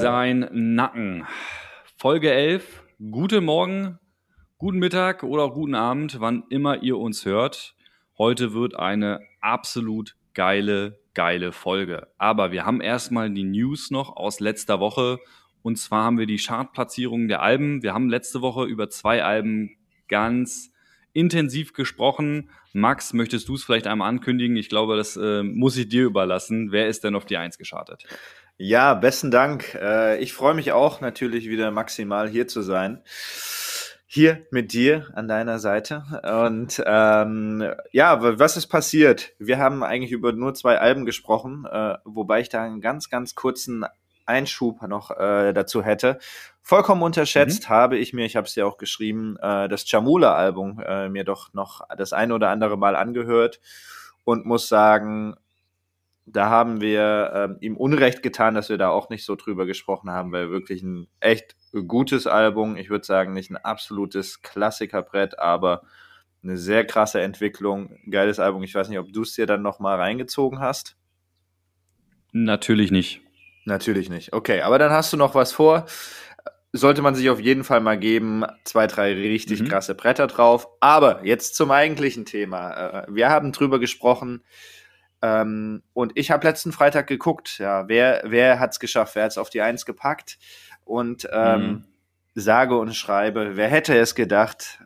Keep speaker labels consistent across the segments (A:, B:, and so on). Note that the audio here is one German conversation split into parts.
A: sein Nacken. Folge 11. Guten Morgen, guten Mittag oder auch guten Abend, wann immer ihr uns hört. Heute wird eine absolut geile, geile Folge. Aber wir haben erstmal die News noch aus letzter Woche. Und zwar haben wir die Chartplatzierung der Alben. Wir haben letzte Woche über zwei Alben ganz intensiv gesprochen. Max, möchtest du es vielleicht einmal ankündigen? Ich glaube, das äh, muss ich dir überlassen. Wer ist denn auf die Eins geschartet?
B: Ja, besten Dank. Äh, ich freue mich auch natürlich wieder maximal hier zu sein. Hier mit dir an deiner Seite. Und ähm, ja, was ist passiert? Wir haben eigentlich über nur zwei Alben gesprochen, äh, wobei ich da einen ganz, ganz kurzen Einschub noch äh, dazu hätte. Vollkommen unterschätzt mhm. habe ich mir, ich habe es ja auch geschrieben, äh, das Chamula-Album äh, mir doch noch das eine oder andere Mal angehört und muss sagen, da haben wir äh, ihm Unrecht getan, dass wir da auch nicht so drüber gesprochen haben, weil wirklich ein echt gutes Album, ich würde sagen, nicht ein absolutes Klassikerbrett, aber eine sehr krasse Entwicklung, geiles Album. Ich weiß nicht, ob du es dir dann noch mal reingezogen hast.
A: Natürlich nicht.
B: Natürlich nicht. Okay, aber dann hast du noch was vor. Sollte man sich auf jeden Fall mal geben. Zwei, drei richtig mhm. krasse Bretter drauf. Aber jetzt zum eigentlichen Thema. Äh, wir haben drüber gesprochen. Ähm, und ich habe letzten Freitag geguckt, ja, wer, wer hat es geschafft, wer hat es auf die Eins gepackt. Und ähm, mhm. sage und schreibe, wer hätte es gedacht,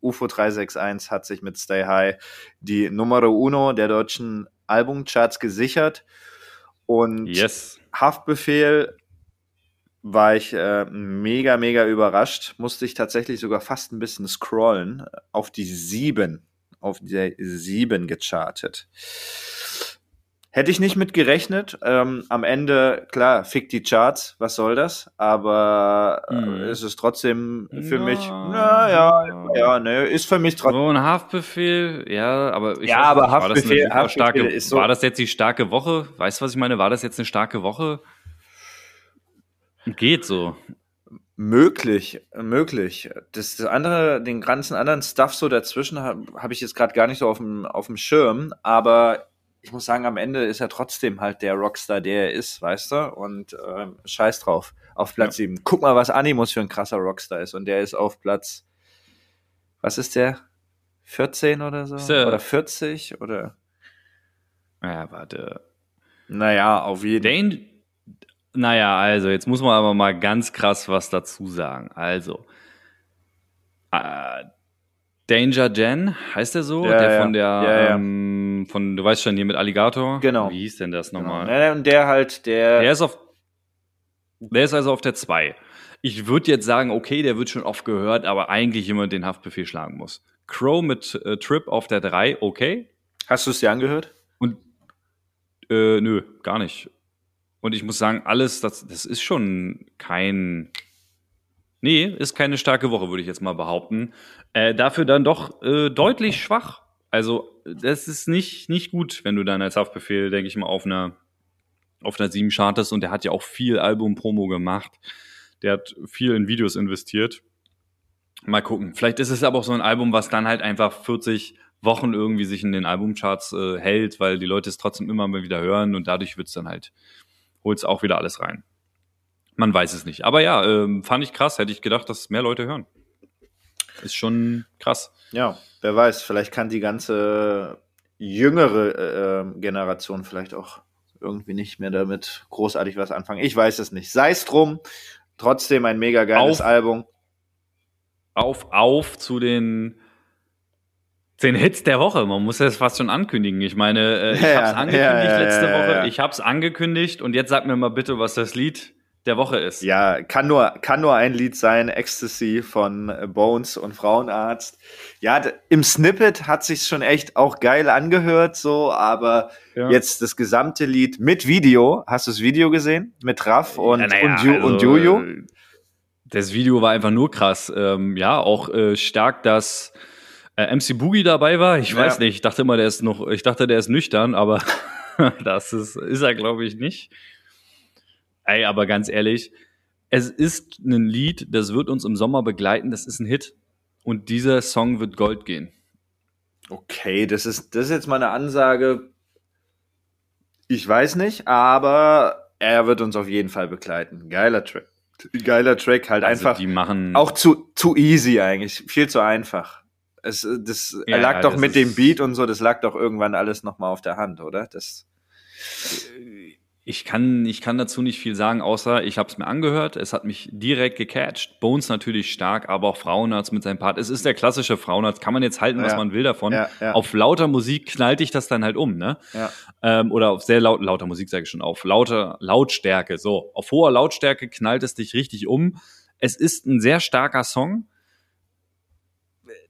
B: UFO 361 hat sich mit Stay High die Numero Uno der deutschen Albumcharts gesichert. Und
A: yes.
B: Haftbefehl war ich äh, mega, mega überrascht. Musste ich tatsächlich sogar fast ein bisschen scrollen. Auf die sieben, auf die sieben gechartet. Hätte ich nicht mit gerechnet. Ähm, am Ende, klar, fick die Charts, was soll das? Aber äh, mm. es ist trotzdem für no. mich, naja, ja, ne, ist für mich trotzdem.
A: So ein Haftbefehl, ja, aber
B: ich Ja, aber nicht, Haftbefehl,
A: war das, Haftbefehl starke, ist so. War das jetzt die starke Woche? Weißt du, was ich meine? War das jetzt eine starke Woche? Geht so.
B: Möglich, möglich. Das, das andere, den ganzen anderen Stuff so dazwischen habe hab ich jetzt gerade gar nicht so auf dem, auf dem Schirm, aber ich muss sagen, am Ende ist er trotzdem halt der Rockstar, der er ist, weißt du? Und ähm, scheiß drauf. Auf Platz ja. 7. Guck mal, was Animus für ein krasser Rockstar ist. Und der ist auf Platz, was ist der? 14 oder so? Oder 40? Oder?
A: Ja, warte.
B: Naja, auf jeden
A: Fall. Naja, also, jetzt muss man aber mal ganz krass was dazu sagen. Also, äh, Danger Jen, heißt der so?
B: Ja,
A: der
B: ja.
A: von der,
B: ja,
A: ähm, von, du weißt schon, hier mit Alligator.
B: Genau.
A: Wie hieß denn das nochmal?
B: Genau. Und der halt, der.
A: Der ist auf, der ist also auf der 2. Ich würde jetzt sagen, okay, der wird schon oft gehört, aber eigentlich jemand den Haftbefehl schlagen muss. Crow mit äh, Trip auf der 3, okay.
B: Hast du es dir angehört?
A: Und, äh, nö, gar nicht. Und ich muss sagen, alles, das, das ist schon kein, Nee, ist keine starke Woche, würde ich jetzt mal behaupten. Äh, dafür dann doch äh, deutlich schwach. Also, das ist nicht, nicht gut, wenn du dann als Haftbefehl, denke ich mal, auf einer, auf einer 7 chartest und der hat ja auch viel Album-Promo gemacht. Der hat viel in Videos investiert. Mal gucken. Vielleicht ist es aber auch so ein Album, was dann halt einfach 40 Wochen irgendwie sich in den Albumcharts äh, hält, weil die Leute es trotzdem immer mal wieder hören und dadurch wird es dann halt, holt es auch wieder alles rein. Man weiß es nicht. Aber ja, ähm, fand ich krass. Hätte ich gedacht, dass mehr Leute hören. Ist schon krass.
B: Ja, wer weiß, vielleicht kann die ganze jüngere äh, ähm, Generation vielleicht auch irgendwie nicht mehr damit großartig was anfangen. Ich weiß es nicht. Sei es drum. Trotzdem ein mega geiles
A: auf,
B: Album.
A: Auf, auf zu den zehn Hits der Woche. Man muss das fast schon ankündigen. Ich meine, äh, ich ja, hab's angekündigt ja, ja, letzte Woche. Ich hab's angekündigt und jetzt sag mir mal bitte, was das Lied der Woche ist.
B: Ja, kann nur, kann nur ein Lied sein, Ecstasy von äh, Bones und Frauenarzt. Ja, im Snippet hat sich schon echt auch geil angehört, so, aber
A: Ja.
B: jetzt das gesamte Lied mit Video. Hast du das Video gesehen? Mit Raff und,
A: Ja, naja,
B: und, Ju,
A: also,
B: und Juju?
A: äh, Das Video war einfach nur krass. Ähm, ja, auch äh, stark, dass äh, MC Boogie dabei war. Ich
B: Ja.
A: weiß nicht, ich dachte immer, der ist noch, ich dachte, der ist nüchtern, aber das ist, ist er, glaube ich, nicht. Ey, aber ganz ehrlich, es ist ein Lied, das wird uns im Sommer begleiten, das ist ein Hit. Und dieser Song wird Gold gehen.
B: Okay, das ist, das ist jetzt mal eine Ansage. Ich weiß nicht, aber er wird uns auf jeden Fall begleiten. Geiler Track. Geiler Track, halt
A: Also
B: einfach.
A: die machen
B: Auch zu, zu easy eigentlich, viel zu einfach. Es, äh, das
A: Ja,
B: lag doch
A: das
B: mit dem Beat und so, das lag doch irgendwann alles nochmal auf der Hand, oder? Das,
A: Ich kann, ich kann dazu nicht viel sagen, außer ich habe es mir angehört. Es hat mich direkt gecatcht. Bones natürlich stark, aber auch Frauenarzt mit seinem Part. Es ist der klassische Frauenarzt. Kann man jetzt halten, was
B: Ja.
A: man will davon.
B: Ja, ja.
A: Auf lauter Musik knallt dich das dann halt um, ne?
B: ja.
A: Ähm, oder auf sehr laut, lauter Musik sage ich schon, auf lauter Lautstärke. So, auf hoher Lautstärke knallt es dich richtig um. Es ist ein sehr starker Song.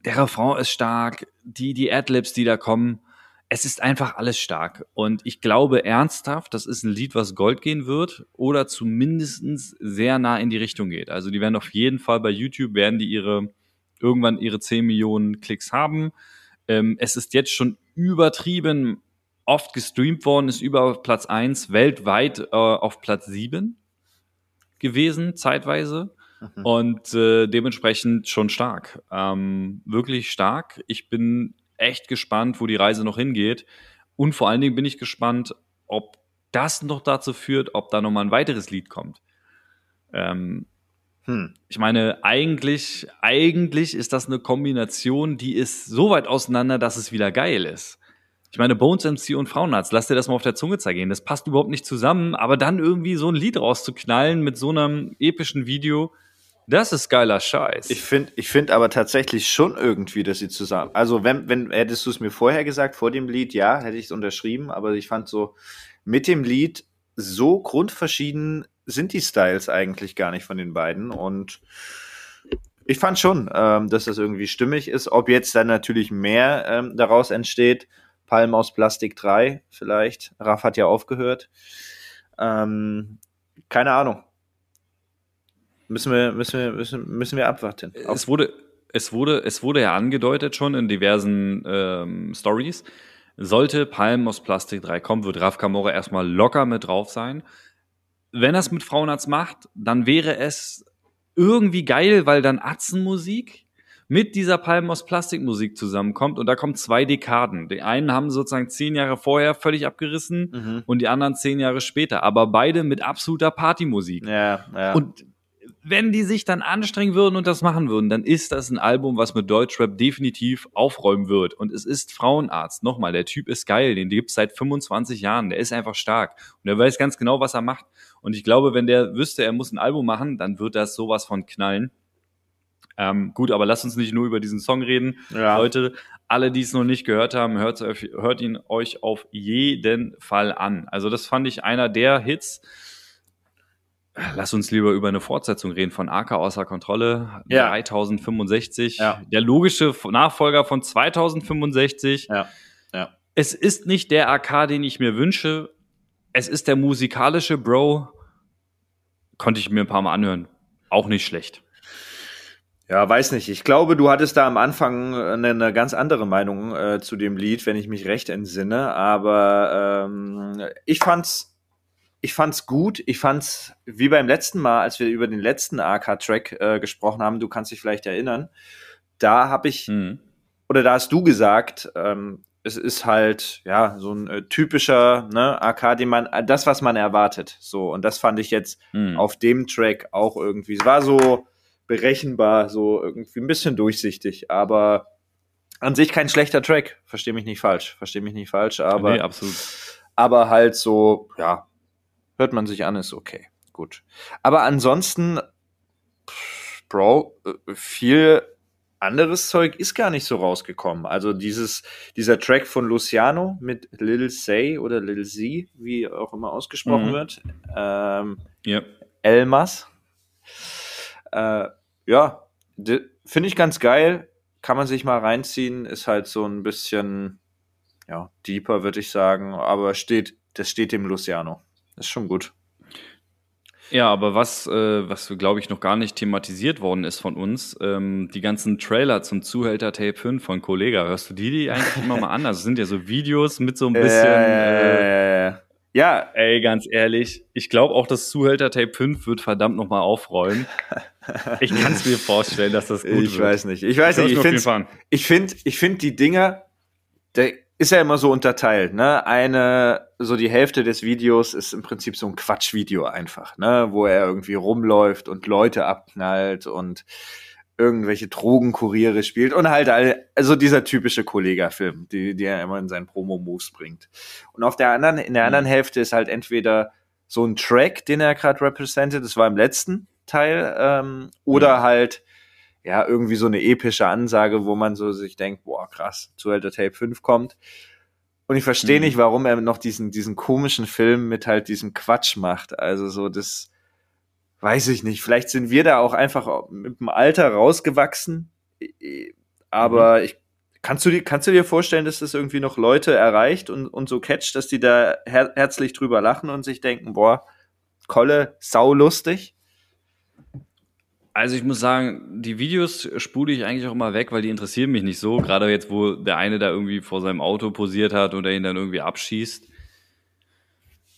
A: Der Refrain ist stark, die, die Adlibs, die da kommen. Es ist einfach alles stark. Und ich glaube ernsthaft, das ist ein Lied, was Gold gehen wird oder zumindestens sehr nah in die Richtung geht. Also die werden auf jeden Fall bei YouTube, werden die ihre, irgendwann ihre 10 Millionen Klicks haben. Ähm, es ist jetzt schon übertrieben oft gestreamt worden, ist über Platz 1 weltweit äh, auf Platz 7 gewesen, zeitweise.
B: Mhm.
A: Und äh, dementsprechend schon stark. Ähm, wirklich stark. Ich bin echt gespannt, wo die Reise noch hingeht. Und vor allen Dingen bin ich gespannt, ob das noch dazu führt, ob da nochmal ein weiteres Lied kommt. Ähm,
B: Hm.
A: ich meine, eigentlich, eigentlich ist das eine Kombination, die ist so weit auseinander, dass es wieder geil ist. Ich meine, Bones MC und Frauenarzt, lass dir das mal auf der Zunge zergehen. Das passt überhaupt nicht zusammen, aber dann irgendwie so ein Lied rauszuknallen mit so einem epischen Video, das ist geiler Scheiß.
B: Ich finde ich find aber tatsächlich schon irgendwie, dass sie zusammen. Also, wenn, wenn hättest du es mir vorher gesagt, vor dem Lied, ja, hätte ich es unterschrieben, aber ich fand so, mit dem Lied so grundverschieden sind die Styles eigentlich gar nicht von den beiden. Und ich fand schon, ähm, dass das irgendwie stimmig ist. Ob jetzt dann natürlich mehr ähm, daraus entsteht, Palm aus Plastik 3 vielleicht. Raff hat ja aufgehört. Ähm, keine Ahnung. Müssen wir, müssen wir, müssen, müssen wir abwarten.
A: es wurde, es wurde, es wurde ja angedeutet schon in diversen ähm, Stories. Sollte Palm aus Plastik 3 kommen, wird Raf Kamora erstmal locker mit drauf sein. Wenn er es mit Frauenarzt macht, dann wäre es irgendwie geil, weil dann Atzenmusik mit dieser Palm aus Plastikmusik zusammenkommt und da kommen zwei Dekaden. Die einen haben sozusagen zehn Jahre vorher völlig abgerissen
B: Mhm.
A: und die anderen zehn Jahre später, aber beide mit absoluter Partymusik.
B: Ja, ja.
A: Und wenn die sich dann anstrengen würden und das machen würden, dann ist das ein Album, was mit Deutschrap definitiv aufräumen wird. Und es ist Frauenarzt. Nochmal, der Typ ist geil. Den gibt's seit 25 Jahren. Der ist einfach stark. Und er weiß ganz genau, was er macht. Und ich glaube, wenn der wüsste, er muss ein Album machen, dann wird das sowas von knallen. Ähm, gut, aber lasst uns nicht nur über diesen Song reden.
B: ja.
A: Leute, alle, die es noch nicht gehört haben, hört, hört ihn euch auf jeden Fall an. Also das fand ich einer der Hits. Lass uns lieber über eine Fortsetzung reden von AK außer Kontrolle.
B: Ja.
A: 3065.
B: Ja.
A: Der logische Nachfolger von 2065.
B: Ja. Ja.
A: Es ist nicht der AK, den ich mir wünsche. Es ist der musikalische Bro. Konnte ich mir ein paar Mal anhören. Auch nicht schlecht.
B: Ja, weiß nicht. Ich glaube, du hattest da am Anfang eine, eine ganz andere Meinung äh, zu dem Lied, wenn ich mich recht entsinne. Aber ähm, ich fand's, ich fand's gut. Ich fand's wie beim letzten Mal, als wir über den letzten AK-Track äh, gesprochen haben. Du kannst dich vielleicht erinnern. Da habe ich
A: Mhm.
B: oder da hast du gesagt, ähm, es ist halt ja so ein äh, typischer ne, AK, den man das, was man erwartet. So und das fand ich jetzt
A: Mhm.
B: auf dem Track auch irgendwie. Es war so berechenbar, so irgendwie ein bisschen durchsichtig, aber an sich kein schlechter Track. Versteh mich nicht falsch, versteh mich nicht falsch, aber
A: nee, absolut.
B: aber halt so, ja, hört man sich an, ist okay, gut. Aber ansonsten, pff, Bro, äh, viel anderes Zeug ist gar nicht so rausgekommen. Also dieses, dieser Track von Luciano mit Lil Say oder Lil Z, wie auch immer ausgesprochen
A: Mhm.
B: wird, ähm,
A: Ja.
B: Elmas. Äh, ja, finde ich ganz geil. Kann man sich mal reinziehen. Ist halt so ein bisschen, ja, deeper, würde ich sagen. Aber steht, das steht dem Luciano. Ist schon gut.
A: Ja, aber was, äh, was glaube ich noch gar nicht thematisiert worden ist von uns, ähm, die ganzen Trailer zum Zuhälter Tape 5 von Kollega, hörst du die, die eigentlich immer mal an? Also sind ja so Videos mit so ein bisschen. Äh,
B: äh, ja,
A: ey, ganz ehrlich, ich glaube auch, das Zuhälter Tape 5 wird verdammt nochmal aufrollen. Ich kann es mir vorstellen, dass das gut
B: ich
A: wird.
B: Ich weiß nicht. Ich weiß nicht. Ich finde, ich finde, ich finde die Dinger, der ist ja immer so unterteilt, ne? Eine, so die Hälfte des Videos ist im Prinzip so ein Quatschvideo einfach, ne? Wo er irgendwie rumläuft und Leute abknallt und irgendwelche Drogenkuriere spielt und halt all, also dieser typische Kollega-Film, die, die er immer in seinen Promo-Moves bringt. Und auf der anderen, in der anderen mhm. Hälfte ist halt entweder so ein Track, den er gerade repräsentiert, das war im letzten Teil, ähm, oder mhm. halt ja, irgendwie so eine epische Ansage, wo man so sich denkt, boah, krass, Zuhälter Tape 5 kommt. Und ich verstehe mhm. nicht, warum er noch diesen, diesen komischen Film mit halt diesem Quatsch macht. Also so, das weiß ich nicht. Vielleicht sind wir da auch einfach mit dem Alter rausgewachsen. Aber mhm. ich, kannst du dir, kannst du dir vorstellen, dass das irgendwie noch Leute erreicht und, und so catcht, dass die da her herzlich drüber lachen und sich denken, boah, Kolle, saulustig?
A: Also ich muss sagen, die Videos spule ich eigentlich auch immer weg, weil die interessieren mich nicht so. Gerade jetzt, wo der eine da irgendwie vor seinem Auto posiert hat oder ihn dann irgendwie abschießt.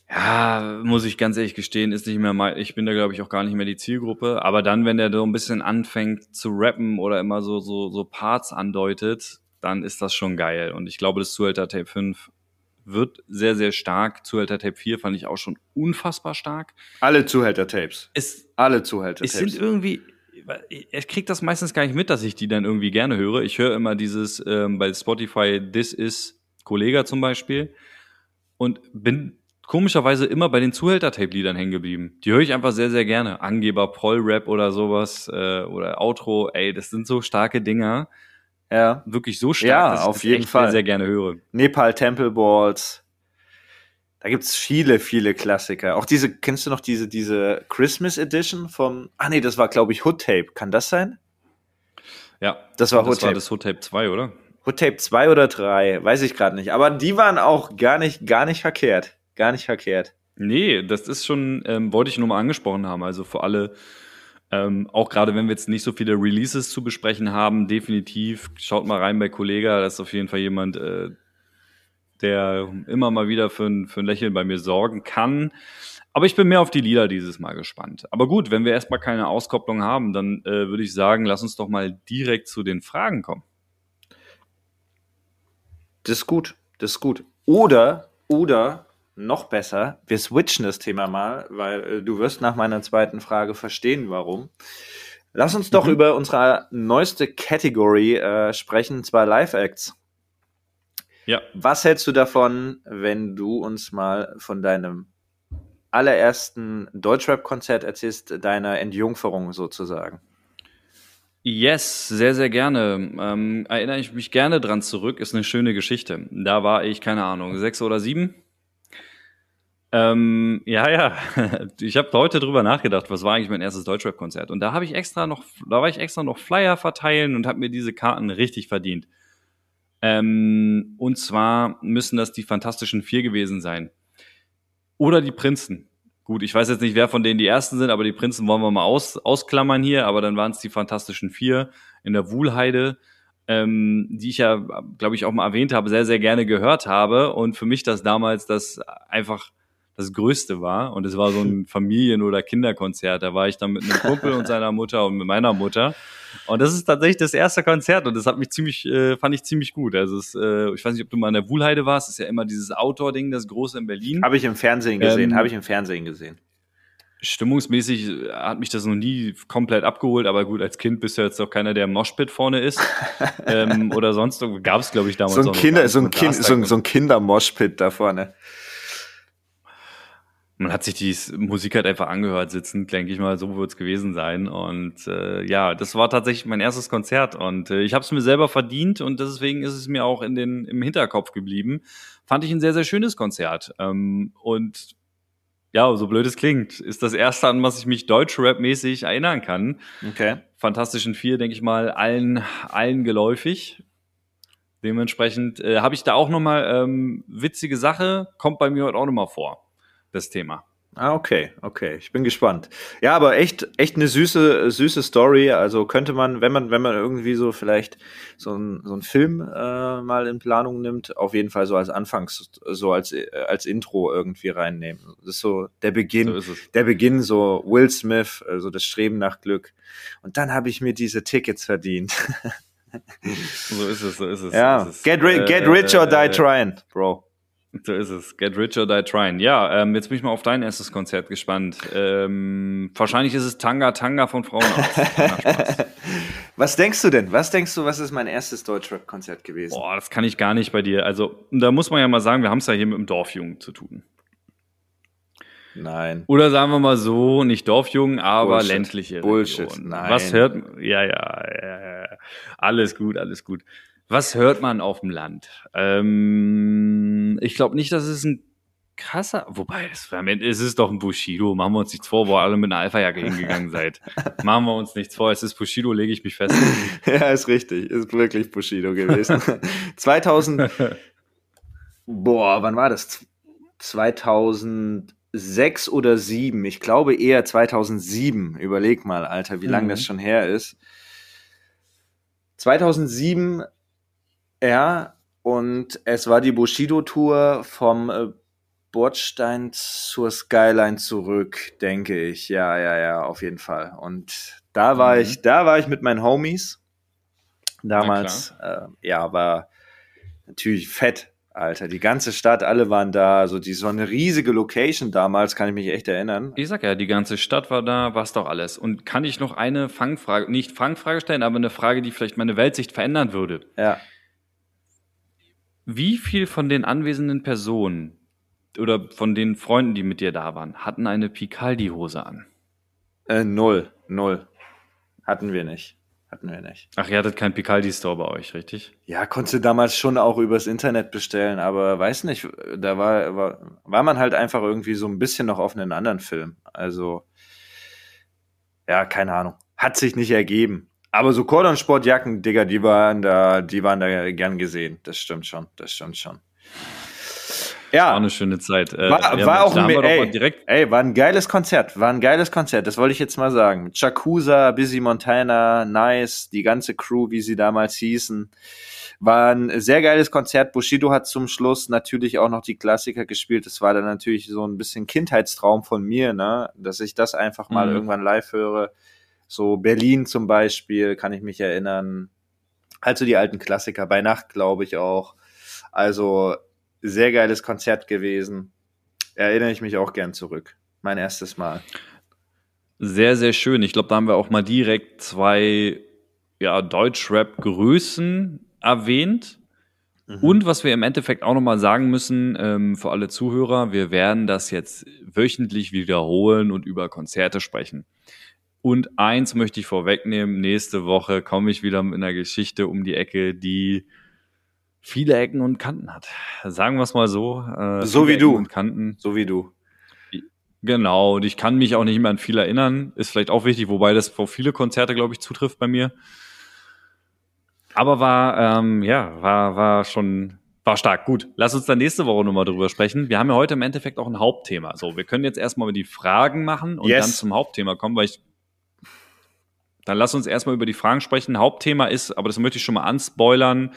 A: Ja, muss ich ganz ehrlich gestehen, ist nicht mehr mal, ich bin da glaube ich auch gar nicht mehr die Zielgruppe. Aber dann, wenn der so ein bisschen anfängt zu rappen oder immer so, so, so Parts andeutet, dann ist das schon geil. Und ich glaube, das Zuhälter Tape 5 wird sehr, sehr stark. Zuhälter Tape 4 fand ich auch schon unfassbar stark.
B: Alle Zuhälter-Tapes. Alle Zuhälter-Tapes.
A: Es sind irgendwie, ich krieg das meistens gar nicht mit, dass ich die dann irgendwie gerne höre. Ich höre immer dieses ähm, bei Spotify This is Kollega zum Beispiel und bin komischerweise immer bei den Zuhälter-Tape-Liedern hängen geblieben. Die höre ich einfach sehr, sehr gerne. Angeber, Poll-Rap oder sowas äh, oder Outro, ey, das sind so starke Dinger
B: ja.
A: wirklich so stark,
B: ja, dass ich auf jeden Fall.
A: sehr, sehr gerne höre.
B: Nepal Temple Balls. Da gibt's viele, viele Klassiker. Auch diese, kennst du noch diese, diese Christmas Edition vom, ah nee, das war, glaube ich, Hood Tape. Kann das sein?
A: Ja.
B: Das war
A: Hood Tape. Das war das Hood Tape 2, oder?
B: Hood Tape 2 oder 3, weiß ich gerade nicht. Aber die waren auch gar nicht, gar nicht verkehrt. Gar nicht verkehrt.
A: Nee, das ist schon, ähm, wollte ich nur mal angesprochen haben. Also für alle, ähm, auch gerade wenn wir jetzt nicht so viele Releases zu besprechen haben, definitiv schaut mal rein bei Kollega. Das ist auf jeden Fall jemand, äh, der immer mal wieder für ein, für ein Lächeln bei mir sorgen kann. Aber ich bin mehr auf die Lieder dieses Mal gespannt. Aber gut, wenn wir erstmal keine Auskopplung haben, dann äh, würde ich sagen, lass uns doch mal direkt zu den Fragen kommen.
B: Das ist gut, das ist gut. Oder, oder noch besser, wir switchen das Thema mal, weil äh, du wirst nach meiner zweiten Frage verstehen, warum. Lass uns doch mhm. über unsere neueste Category äh, sprechen, zwar Live-Acts.
A: Ja.
B: Was hältst du davon, wenn du uns mal von deinem allerersten Deutschrap-Konzert erzählst, deiner Entjungferung sozusagen?
A: Yes, sehr, sehr gerne. Ähm, erinnere ich mich gerne dran zurück. Ist eine schöne Geschichte. Da war ich, keine Ahnung, sechs oder sieben. Ähm, ja, ja. Ich habe heute drüber nachgedacht, was war eigentlich mein erstes Deutschrap-Konzert. Und da habe ich extra noch, da war ich extra noch Flyer verteilen und habe mir diese Karten richtig verdient. Ähm, und zwar müssen das die Fantastischen Vier gewesen sein. Oder die Prinzen. Gut, ich weiß jetzt nicht, wer von denen die ersten sind, aber die Prinzen wollen wir mal aus, ausklammern hier. Aber dann waren es die Fantastischen Vier in der Wuhlheide ähm, die ich ja, glaube ich, auch mal erwähnt habe, sehr, sehr gerne gehört habe. Und für mich das damals das einfach das Größte war. Und es war so ein Familien- oder Kinderkonzert. Da war ich dann mit einem Kumpel und seiner Mutter und mit meiner Mutter. Und das ist tatsächlich das erste Konzert und das hat mich ziemlich, äh, fand ich ziemlich gut. Also es, äh, ich weiß nicht, ob du mal in der Wuhlheide warst. Das ist ja immer dieses Outdoor-Ding, das große in Berlin.
B: Habe ich im Fernsehen gesehen. Ähm, Habe ich im Fernsehen gesehen.
A: Stimmungsmäßig hat mich das noch nie komplett abgeholt, aber gut, als Kind bist du jetzt auch keiner, der im Moshpit vorne ist. ähm, oder sonst gab es, glaube ich, damals
B: so ein Kinder, so ein, kind, so ein, so ein Kinder-Moshpit da vorne
A: man hat sich die Musik halt einfach angehört, sitzend, denke ich mal, so wird es gewesen sein. Und äh, ja, das war tatsächlich mein erstes Konzert und äh, ich habe es mir selber verdient und deswegen ist es mir auch in den, im Hinterkopf geblieben. Fand ich ein sehr, sehr schönes Konzert. Ähm, und ja, so blöd es klingt, ist das erste, an was ich mich Deutsch-Rap-mäßig erinnern kann.
B: Okay.
A: Fantastischen Vier, denke ich mal, allen, allen geläufig. Dementsprechend äh, habe ich da auch nochmal ähm, witzige Sache, kommt bei mir heute auch nochmal vor, das Thema.
B: Ah, okay, okay. Ich bin gespannt. Ja, aber echt, echt eine süße, süße Story. Also könnte man, wenn man, wenn man irgendwie so vielleicht so ein, so ein Film äh, mal in Planung nimmt, auf jeden Fall so als Anfangs, so als, äh, als Intro irgendwie reinnehmen. Das ist so der Beginn,
A: So ist es.
B: der Beginn, so Will Smith, also das Streben nach Glück. Und dann habe ich mir diese Tickets verdient.
A: So ist es, so ist es.
B: ja,
A: so ist es.
B: get, ri get
A: Äh,
B: rich or die
A: äh,
B: trying, Bro.
A: So ist es. Get rich or die trying. Ja, ähm, jetzt bin ich mal auf dein erstes Konzert gespannt. Ähm, wahrscheinlich ist es Tanga Tanga von Frauen aus.
B: Was denkst du denn? Was denkst du, was ist mein erstes Deutschrap-Konzert gewesen?
A: Boah, das kann ich gar nicht bei dir. Also, da muss man ja mal sagen, wir haben es ja hier mit dem Dorfjungen zu tun.
B: Nein.
A: Oder sagen wir mal so, nicht Dorfjungen, aber
B: Bullshit.
A: ländliche
B: Bullshit,
A: Region.
B: nein.
A: Was hört ja, ja, ja, ja, alles gut, alles gut. Was hört man auf dem Land? Ähm, ich glaube nicht, dass es ein krasser, wobei, es, es ist doch ein Bushido, machen wir uns nichts vor, wo ihr alle mit einer Alpha-Jacke hingegangen seid. machen wir uns nichts vor, es ist Bushido, lege ich mich fest.
B: Ja, ist richtig. Ist wirklich Bushido gewesen. 2000. Boah, wann war das? 2006 oder 7? Ich glaube eher 2007. Überleg mal, Alter, wie lange
A: Mhm.
B: das schon her ist. 2007, ja, und es war die Bushido-Tour vom äh, Bordstein zur Skyline zurück, denke ich. Ja, ja, ja, auf jeden Fall. Und da war
A: Mhm.
B: ich, da war ich mit meinen Homies. Damals, äh, ja, war natürlich fett, Alter. Die ganze Stadt, alle waren da. So, die, so eine riesige Location damals, kann ich mich echt erinnern.
A: Ich sag ja, die ganze Stadt war da, war's doch alles. Und kann ich noch eine Fangfrage, nicht Fangfrage stellen, aber eine Frage, die vielleicht meine Weltsicht verändern würde?
B: Ja.
A: Wie viel von den anwesenden Personen oder von den Freunden, die mit dir da waren, hatten eine Picaldi-Hose an?
B: Äh, null, null. Hatten wir nicht. Hatten wir nicht.
A: Ach, ihr hattet keinen Picaldi-Store bei euch, richtig?
B: Ja, konntest du damals schon auch übers Internet bestellen, aber weiß nicht, da war, war, war man halt einfach irgendwie so ein bisschen noch auf einen anderen Film. Also, ja, keine Ahnung. Hat sich nicht ergeben. Aber so Cordon-Sportjacken, Digga, die waren da, die waren da gern gesehen. Das stimmt schon, das stimmt schon.
A: War
B: Ja,
A: eine schöne Zeit. Äh,
B: war,
A: ja,
B: war auch ein, ey,
A: direkt.
B: ey, war ein geiles Konzert, war ein geiles Konzert, das wollte ich jetzt mal sagen. Chakusa, Busy Montana, Nice, die ganze Crew, wie sie damals hießen, war ein sehr geiles Konzert. Bushido hat zum Schluss natürlich auch noch die Klassiker gespielt. Das war dann natürlich so ein bisschen Kindheitstraum von mir, ne, dass ich das einfach mal
A: Mhm.
B: irgendwann live höre. So Berlin zum Beispiel, kann ich mich erinnern. Halt so die alten Klassiker, bei Nacht glaube ich auch. Also sehr geiles Konzert gewesen. Erinnere ich mich auch gern zurück. Mein erstes Mal.
A: Sehr, sehr schön. Ich glaube, da haben wir auch mal direkt zwei ja, Deutsch-Rap-Größen erwähnt. Und was wir im Endeffekt auch nochmal sagen müssen ähm, für alle Zuhörer, wir werden das jetzt wöchentlich wiederholen und über Konzerte sprechen. Und eins möchte ich vorwegnehmen, nächste Woche komme ich wieder mit einer Geschichte um die Ecke, die viele Ecken und Kanten hat. Sagen wir es mal so. Äh,
B: So wie du.
A: Ecken Und Kanten.
B: So wie du.
A: Genau, und ich kann mich auch nicht mehr an viel erinnern. Ist vielleicht auch wichtig, wobei das vor viele Konzerte, glaube ich, zutrifft bei mir. Aber war, ähm, ja, war, war schon, war stark. Gut, lass uns dann nächste Woche nochmal drüber sprechen. Wir haben ja heute im Endeffekt auch ein Hauptthema. So, wir können jetzt erstmal über die Fragen machen und
B: Yes.
A: dann zum Hauptthema kommen, weil ich. Dann lass uns erstmal über die Fragen sprechen. Hauptthema ist, aber das möchte ich schon mal anspoilern,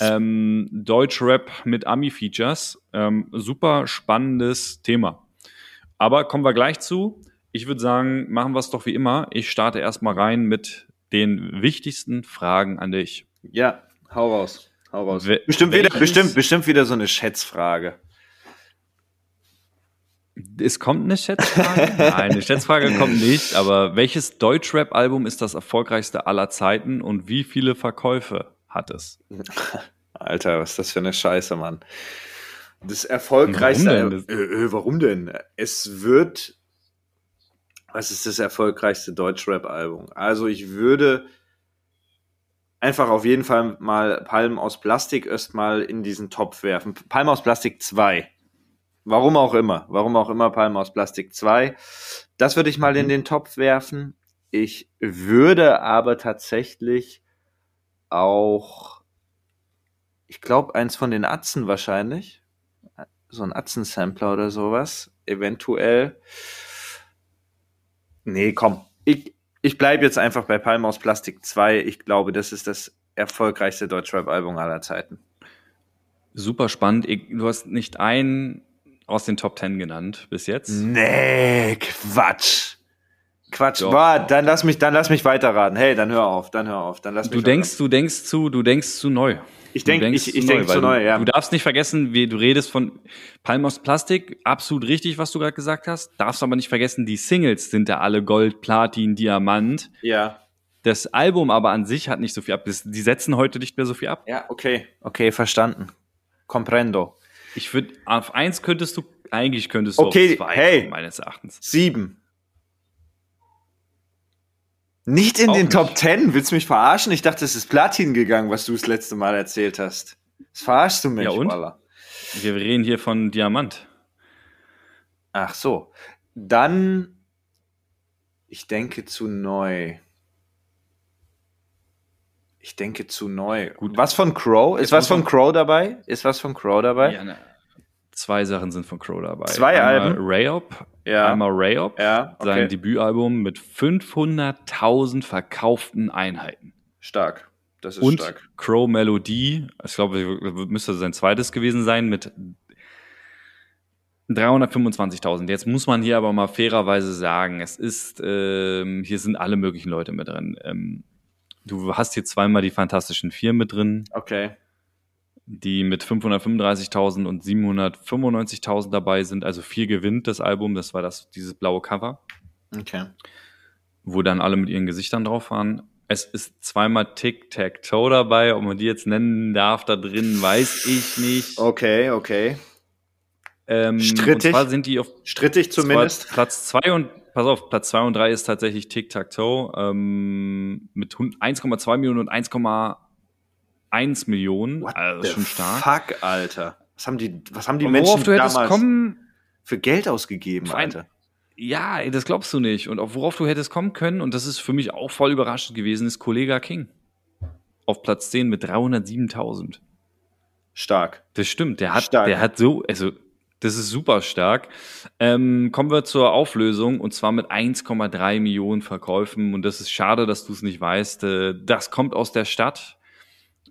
A: ähm, Deutschrap mit Ami-Features. Ähm, super spannendes Thema. Aber kommen wir gleich zu. Ich würde sagen, machen wir es doch wie immer. Ich starte erstmal rein mit den wichtigsten Fragen an dich.
B: Ja, hau raus. Hau raus.
A: We-
B: bestimmt, wieder, bestimmt, bestimmt wieder so eine Schätzfrage.
A: Es kommt eine Schätzfrage? Nein, eine Schätzfrage kommt nicht. Aber welches Deutschrap-Album ist das erfolgreichste aller Zeiten und wie viele Verkäufe hat es?
B: Alter, was ist das für eine Scheiße, Mann. Das erfolgreichste.
A: Warum denn?
B: Äh, äh, warum denn? Es wird. Was ist das erfolgreichste Deutschrap-Album? Also, ich würde einfach auf jeden Fall mal Palm aus Plastik erstmal in diesen Topf werfen. Palm aus Plastik 2. Warum auch immer. Warum auch immer Palme aus Plastik 2. Das würde ich mal in
A: Mhm.
B: den Topf werfen. Ich würde aber tatsächlich auch, ich glaube, eins von den Atzen wahrscheinlich. So ein Atzen-Sampler oder sowas. Eventuell. Nee, komm. Ich, ich bleibe jetzt einfach bei Palme aus Plastik 2. Ich glaube, das ist das erfolgreichste Deutschrap-Album aller Zeiten.
A: Super spannend. Du hast nicht einen aus den Top 10 genannt bis jetzt.
B: Nee, Quatsch. Quatsch.
A: Doch.
B: Boah, dann lass mich, dann lass mich weiterraten. Hey, dann hör auf, dann hör auf, dann lass mich
A: Du denkst, du denkst zu, du denkst zu neu.
B: Ich
A: Du
B: denk-
A: denkst
B: ich- ich denk zu neu, ja.
A: Du darfst nicht vergessen, wie du redest von Palm aus Plastik, absolut richtig, was du gerade gesagt hast. Darfst aber nicht vergessen, die Singles sind ja alle Gold, Platin, Diamant.
B: Ja.
A: Das Album aber an sich hat nicht so viel ab. Die setzen heute nicht mehr so viel ab.
B: Ja, okay. Okay, verstanden. Comprendo.
A: Ich würde, auf eins könntest du, eigentlich könntest du
B: Okay,
A: auf zwei
B: hey.
A: kommen, meines Erachtens.
B: Sieben. Nicht in
A: Auch
B: den
A: nicht.
B: Top Ten. Willst du mich verarschen? Ich dachte, es ist Platin gegangen, was du das letzte Mal erzählt hast. Das verarschst du mich,
A: Ja, und?
B: Walla.
A: Wir reden hier von Diamant.
B: Ach so. Dann, ich denke zu neu. Ich denke zu neu.
A: Gut.
B: Was von Crow? Ist was von Crow dabei? Ist was von Crow dabei?
A: Ja, ne. Zwei Sachen sind von Crow dabei.
B: Zwei
A: einmal
B: Alben?
A: Rayop,
B: Ja.
A: einmal Rayop,
B: Ja,
A: sein
B: okay.
A: Debütalbum mit 500.000 verkauften Einheiten.
B: Stark. Das ist
A: Und
B: stark.
A: Crow Melodie, ich glaube, müsste sein zweites gewesen sein, mit 325.000. Jetzt muss man hier aber mal fairerweise sagen, es ist, ähm, hier sind alle möglichen Leute mit drin. Ähm, du hast hier zweimal die Fantastischen Vier mit drin,
B: Okay.
A: die mit 535.000 und 795.000 dabei sind. Also vier gewinnt das Album. Das war das, dieses blaue Cover,
B: Okay.
A: wo dann alle mit ihren Gesichtern drauf waren. Es ist zweimal Tic-Tac-Toe dabei. Ob man die jetzt nennen darf da drin, weiß ich nicht.
B: Okay, okay.
A: Ähm,
B: Strittig.
A: Und zwar sind die auf
B: Strittig zumindest.
A: Platz zwei und pass auf, Platz zwei und drei ist tatsächlich Tic-Tac-Toe ähm, mit hund- 1,2 Millionen und 1,1 Millionen.
B: What
A: also schon stark.
B: Fuck, Alter. Was haben die, was haben die
A: Und
B: Menschen damals
A: kommen,
B: für Geld ausgegeben,
A: Für
B: Alter?
A: ja, das glaubst du nicht. Und auf worauf du hättest kommen können, und das ist für mich auch voll überraschend gewesen, ist Kollega King. Auf Platz 10 mit 307.000.
B: Stark.
A: Das stimmt, der hat,
B: Stark.
A: der hat so, also das ist super stark. Ähm, kommen wir zur Auflösung und zwar mit 1,3 Millionen Verkäufen und das ist schade, dass du es nicht weißt. Äh, das kommt aus der Stadt,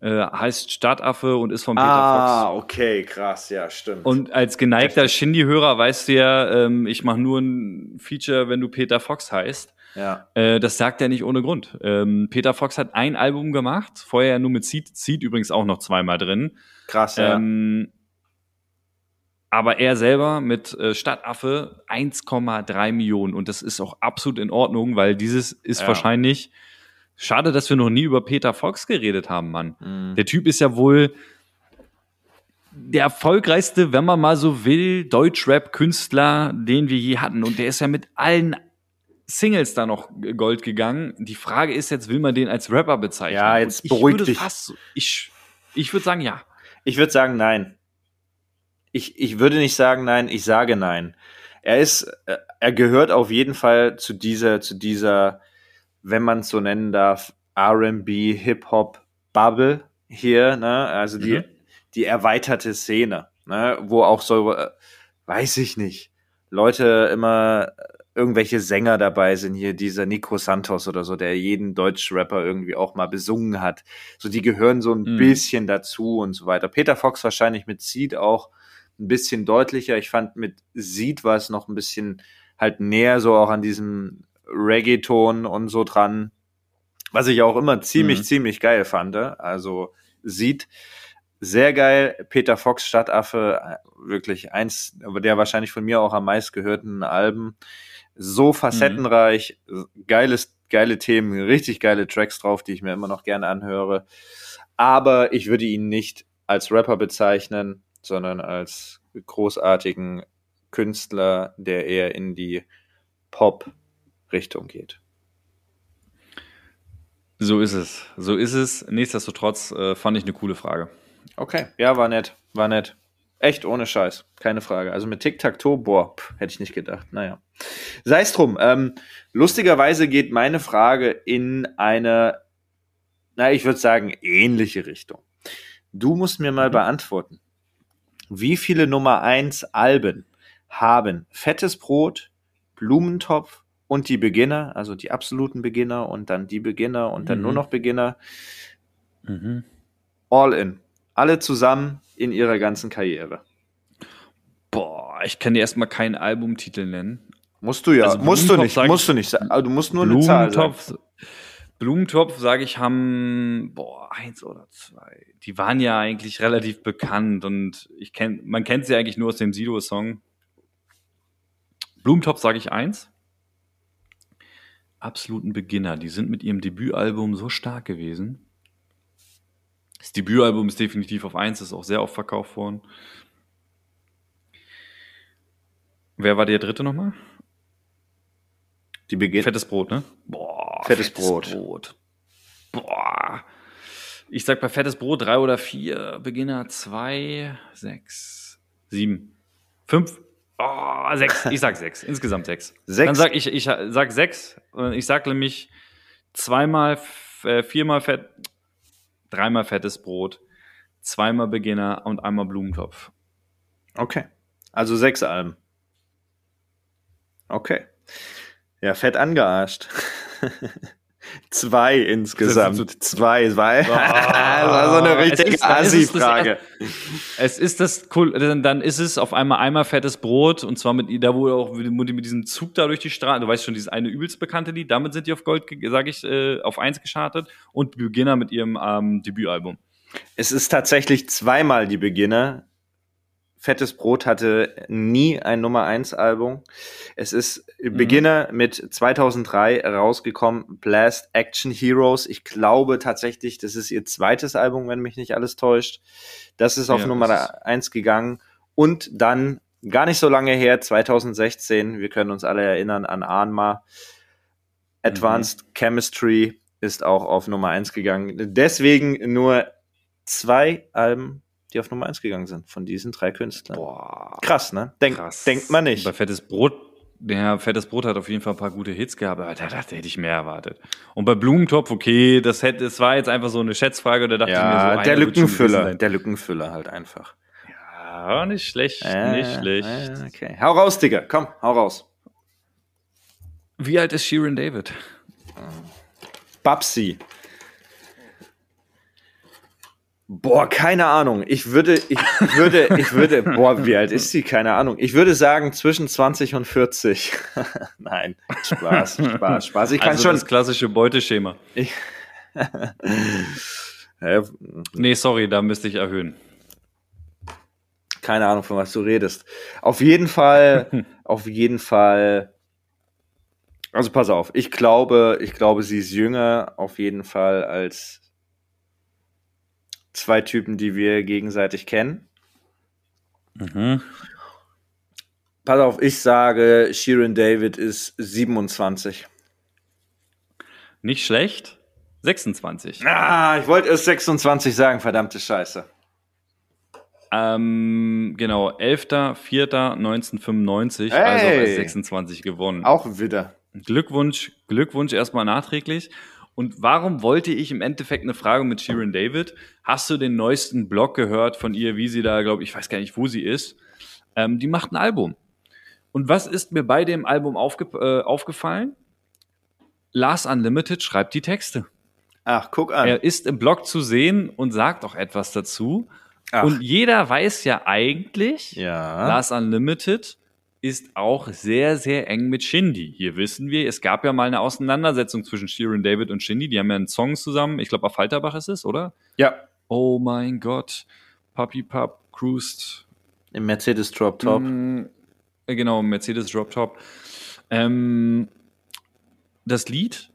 A: äh, heißt Stadtaffe und ist von Peter
B: ah,
A: Fox.
B: okay, krass, ja, stimmt.
A: Und als geneigter Shindy-Hörer weißt du ja, ähm, ich mache nur ein Feature, wenn du Peter Fox heißt.
B: ja,
A: Äh, das sagt er nicht ohne Grund. Ähm, Peter Fox hat ein Album gemacht, vorher ja nur mit Seed, Seed übrigens auch noch zweimal drin.
B: krass, ja.
A: Ähm, aber er selber mit äh, Stadtaffe 1,3 Millionen. Und das ist auch absolut in Ordnung, weil dieses ist
B: Ja.
A: wahrscheinlich. Schade, dass wir noch nie über Peter Fox geredet haben, Mann.
B: Mhm.
A: Der Typ ist ja wohl der erfolgreichste, wenn man mal so will, Deutschrap-Künstler, den wir je hatten. Und der ist ja mit allen Singles da noch Gold gegangen. Die Frage ist jetzt, will man den als Rapper bezeichnen?
B: Ja, jetzt beruhig dich.
A: Fast, ich ich würde sagen, ja.
B: Ich würde sagen, nein. Ich, ich würde nicht sagen nein, ich sage nein. Er ist, äh, er gehört auf jeden Fall zu dieser, zu dieser, wenn man es so nennen darf, R&B, Hip-Hop Bubble hier, ne? Also die,
A: Mhm.
B: die erweiterte Szene, ne? Wo auch so, äh, weiß ich nicht, Leute immer äh, irgendwelche Sänger dabei sind hier, dieser Nico Santos oder so, der jeden Deutschrapper irgendwie auch mal besungen hat. So, die gehören so ein
A: Mhm.
B: bisschen dazu und so weiter. Peter Fox wahrscheinlich mit Seed auch ein bisschen deutlicher. Ich fand mit Seed war es noch ein bisschen halt näher so auch an diesem Reggaeton und so dran. Was ich auch immer ziemlich,
A: Mhm.
B: ziemlich geil fand. Also Seed sehr geil. Peter Fox Stadtaffe, äh, wirklich eins, aber der wahrscheinlich von mir auch am meist gehörten Alben. So facettenreich, geiles, geile Themen, richtig geile Tracks drauf, die ich mir immer noch gerne anhöre. Aber ich würde ihn nicht als Rapper bezeichnen, sondern als großartigen Künstler, der eher in die Pop-Richtung geht.
A: So ist es. So ist es. Nichtsdestotrotz äh, fand ich eine coole Frage.
B: Okay, ja, war nett, war nett. Echt ohne Scheiß. Keine Frage. Also mit Tic-Tac-Toe, boah, pff, hätte ich nicht gedacht. Naja. Sei es drum. Ähm, lustigerweise geht meine Frage in eine, na, ich würde sagen, ähnliche Richtung. Du musst mir mal beantworten. Wie viele Nummer 1 Alben haben Fettes Brot, Blumentopf und die Beginner, also die absoluten Beginner und dann die Beginner und dann
A: Mhm.
B: nur noch Beginner,
A: Mhm.
B: all in. Alle zusammen in ihrer ganzen Karriere.
A: Boah, ich kann dir erstmal keinen Albumtitel nennen.
B: Musst du ja,
A: Also
B: musst du nicht, musst du nicht du musst nur eine Zahl sagen.
A: Blumentopf, sage ich, haben, boah, eins oder zwei. Die waren ja eigentlich relativ bekannt und ich kenn, man kennt sie eigentlich nur aus dem Sido-Song. Blumentopf sage ich eins. Absoluten Beginner. Die sind mit ihrem Debütalbum so stark gewesen. Das Debütalbum ist definitiv auf eins, ist auch sehr oft verkauft worden. Wer war der dritte nochmal?
B: Die Beginn.
A: Fettes Brot, ne? Boah,
B: Fettes Brot.
A: Boah. Ich sag bei Fettes Brot drei oder vier, Beginner zwei, sechs, sieben, fünf, oh, sechs. Ich sag sechs. Insgesamt sechs.
B: Sechs?
A: Dann sag ich, ich sag sechs. Ich sag nämlich zweimal, äh, viermal Fett, dreimal Fettes Brot, zweimal Beginner und einmal Blumentopf.
B: Okay. Also sechs Alben. Okay. Ja, fett angearscht. Zwei insgesamt.
A: Ist
B: Zwei. Zwei. das war so eine
A: Es
B: richtige
A: ist es ist das cool, dann, ist es auf einmal einmal fettes Brot und zwar mit da wo auch mit diesem Zug da durch die Straße, du weißt schon, dieses eine übelst bekannte Lied, damit sind die auf Gold, sage ich, äh, auf eins geschartet und Beginner mit ihrem ähm, Debütalbum.
B: Es ist tatsächlich zweimal die Beginner. Fettes Brot hatte nie ein Nummer 1 Album. Es ist Beginner mit 2003 rausgekommen, Blast Action Heroes. Ich glaube tatsächlich, das ist ihr zweites Album, wenn mich nicht alles täuscht. Das ist auf
A: Ja,
B: Nummer
A: das ist-
B: 1 gegangen. Und dann, gar nicht so lange her, 2016, wir können uns alle erinnern an Anma. Advanced Chemistry ist auch auf Nummer 1 gegangen. Deswegen nur zwei Alben, die auf Nummer 1 gegangen sind, von diesen drei Künstlern.
A: Boah,
B: Krass, ne? Denk,
A: krass.
B: Denkt man nicht.
A: Bei fettes Brot, der fettes Brot hat auf jeden Fall ein paar gute Hits gehabt, aber da dachte hätte ich mehr erwartet. Und bei Blumentopf, okay, das hätte, es war jetzt einfach so eine Schätzfrage, da dachte ich mir so,
B: Ja, der Lückenfüller. Der Lückenfüller halt einfach.
A: Ja, nicht schlecht,
B: Äh,
A: nicht schlecht.
B: äh, okay. Hau raus, Digga. Komm, hau raus.
A: Wie alt ist Sheeran David?
B: Babsi. Boah, keine Ahnung. Ich würde, ich würde, ich würde, boah, wie alt ist sie? Keine Ahnung. Ich würde sagen zwischen 20 und 40. Nein, Spaß, Spaß, Spaß. Ich kann
A: also
B: schon.
A: das klassische Beuteschema.
B: Ich?
A: Nee, sorry, da müsste ich erhöhen.
B: keine Ahnung, von was du redest. Auf jeden Fall, auf jeden Fall. Also pass auf, ich glaube, ich glaube, sie ist jünger auf jeden Fall als zwei Typen, die wir gegenseitig kennen.
A: Mhm.
B: Pass auf, ich sage, Sheeran David ist 27.
A: Nicht schlecht. 26.
B: Ah, ich wollte erst 26 sagen, verdammte Scheiße.
A: Ähm, genau, 11.04.1995, also
B: Hey.
A: als 26 gewonnen.
B: Auch wieder.
A: Glückwunsch, Glückwunsch erstmal nachträglich. Und warum wollte ich im Endeffekt eine Frage mit Sharon David? Hast du den neuesten Blog gehört von ihr, wie sie da, glaube ich, weiß gar nicht, wo sie ist? Ähm, die macht ein Album. Und was ist mir bei dem Album aufge äh, aufgefallen? Lars Unlimited schreibt die Texte.
B: Ach, guck an.
A: Er ist im Blog zu sehen und sagt auch etwas dazu.
B: Ach.
A: Und jeder weiß ja eigentlich,
B: ja.
A: Lars Unlimited ist auch sehr, sehr eng mit Shindy. Hier wissen wir, es gab ja mal eine Auseinandersetzung zwischen Shirin David und Shindy. Die haben ja einen Song zusammen. Ich glaube, auf Falterbach ist es, oder?
B: ja.
A: Oh mein Gott. Puppy Pup cruised.
B: Im Mercedes Drop Top.
A: Mm, genau, Mercedes Drop Top. Ähm, das Lied,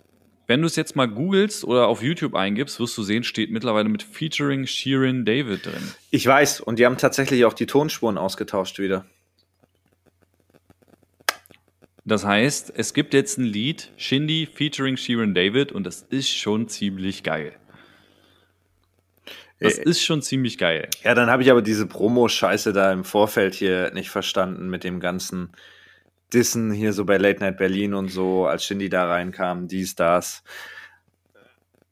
A: wenn du es jetzt mal googelst oder auf YouTube eingibst, wirst du sehen, steht mittlerweile mit Featuring Shirin David drin.
B: Ich weiß, und die haben tatsächlich auch die Tonspuren ausgetauscht wieder.
A: Das heißt, es gibt jetzt ein Lied, Shindy featuring Shirin David, und das ist schon ziemlich geil. Das
B: Äh,
A: ist schon ziemlich geil.
B: Ja, dann habe ich aber diese Promo-Scheiße da im Vorfeld hier nicht verstanden mit dem ganzen Dissen hier so bei Late Night Berlin und so, als Shindy da reinkam, dies, das.